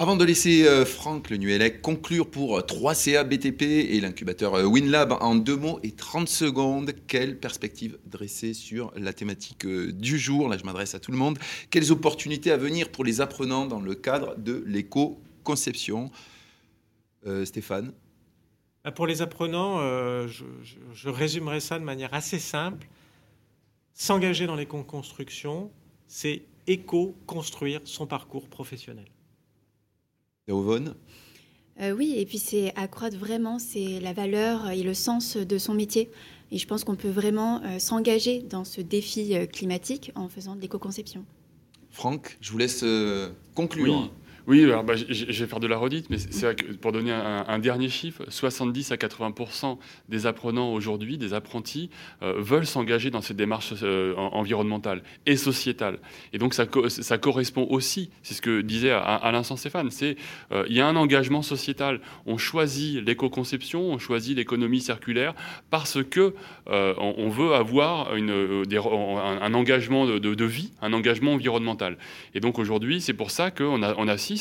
Avant de laisser euh, Franck Le Nuellec conclure pour euh, 3CA BTP et l'incubateur euh, WinLab en deux mots et 30 secondes, quelle perspective dresser sur la thématique euh, du jour? Là, je m'adresse à tout le monde. Quelles opportunités à venir pour les apprenants dans le cadre de l'éco-conception? Euh, Stéphane? Ah, Pour les apprenants, euh, je résumerai ça de manière assez simple. S'engager dans les constructions, c'est éco-construire son parcours professionnel. Daovon Euh, oui, et puis c'est accroître vraiment c'est la valeur et le sens de son métier. Et je pense qu'on peut vraiment euh, s'engager dans ce défi euh, climatique en faisant de l'éco-conception. Franck, je vous laisse euh, conclure. Oui. Oui, alors, bah, je vais faire de la redite, mais pour donner un, dernier chiffre, 70 à 80 des apprenants aujourd'hui, des apprentis, euh, veulent s'engager dans cette démarche euh, en- environnementale et sociétale. Et donc ça, co- ça correspond aussi, c'est ce que disait à, à l'instant Stéphane, c'est euh, il y a un engagement sociétal. On choisit l'éco-conception, on choisit l'économie circulaire parce que euh, on, veut avoir un, engagement de, vie, un engagement environnemental. Et donc aujourd'hui, c'est pour ça qu'on on assiste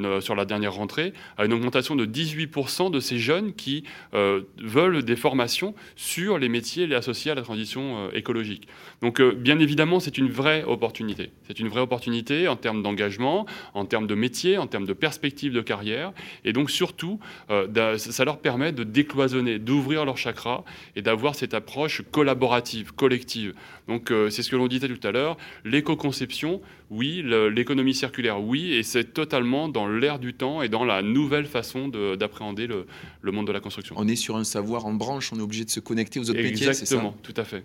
euh, sur la dernière rentrée à une augmentation de 18% de ces jeunes qui euh, veulent des formations sur les métiers associés à la transition euh, écologique. Donc bien évidemment, c'est une vraie opportunité. C'est une vraie opportunité en termes d'engagement, en termes de métier, en termes de perspectives de carrière. Et donc surtout, ça leur permet de décloisonner, d'ouvrir leur chakra et d'avoir cette approche collaborative, collective. Donc c'est ce que l'on disait tout à l'heure, l'éco-conception, oui, l'économie circulaire, oui, et c'est totalement dans l'air du temps et dans la nouvelle façon de- d'appréhender le, le monde de la construction. On est sur un savoir en branche, on est obligé de se connecter aux autres métiers, c'est ça? Exactement, tout à fait.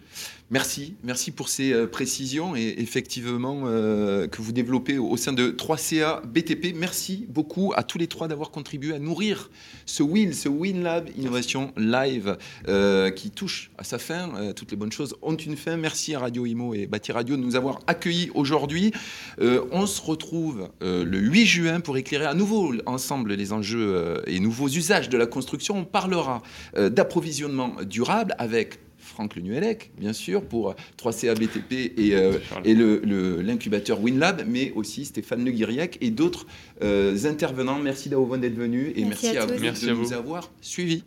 Merci, merci pour ces euh, précisions et effectivement euh, que vous développez au sein de 3CA BTP. Merci beaucoup à tous les trois d'avoir contribué à nourrir ce WIL, ce WinLab Innovation Live euh, qui touche à sa fin. Toutes les bonnes choses ont une fin. Merci à Radio Imo et Bâti Radio de nous avoir accueillis aujourd'hui. On se retrouve le 8 juin pour éclairer à nouveau ensemble les enjeux euh, et nouveaux usages de la construction. On parlera euh, d'approvisionnement durable avec Franck Le Nuellec, bien sûr, pour 3CA BTP et, euh, et le- le- l'incubateur WinLab, mais aussi Stéphane Le Guiriac et d'autres euh, intervenants. Merci d'être venu et merci, Merci à vous Merci de à nous avoir suivis.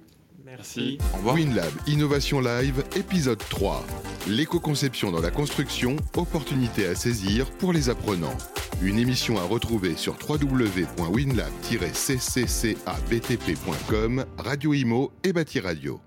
Merci. Au revoir. WinLab Innovation Live, épisode 3. L'éco-conception dans la construction, opportunité à saisir pour les apprenants. Une émission à retrouver sur www.winlab-cccabtp.com, Radio Imo et Bâti Radio.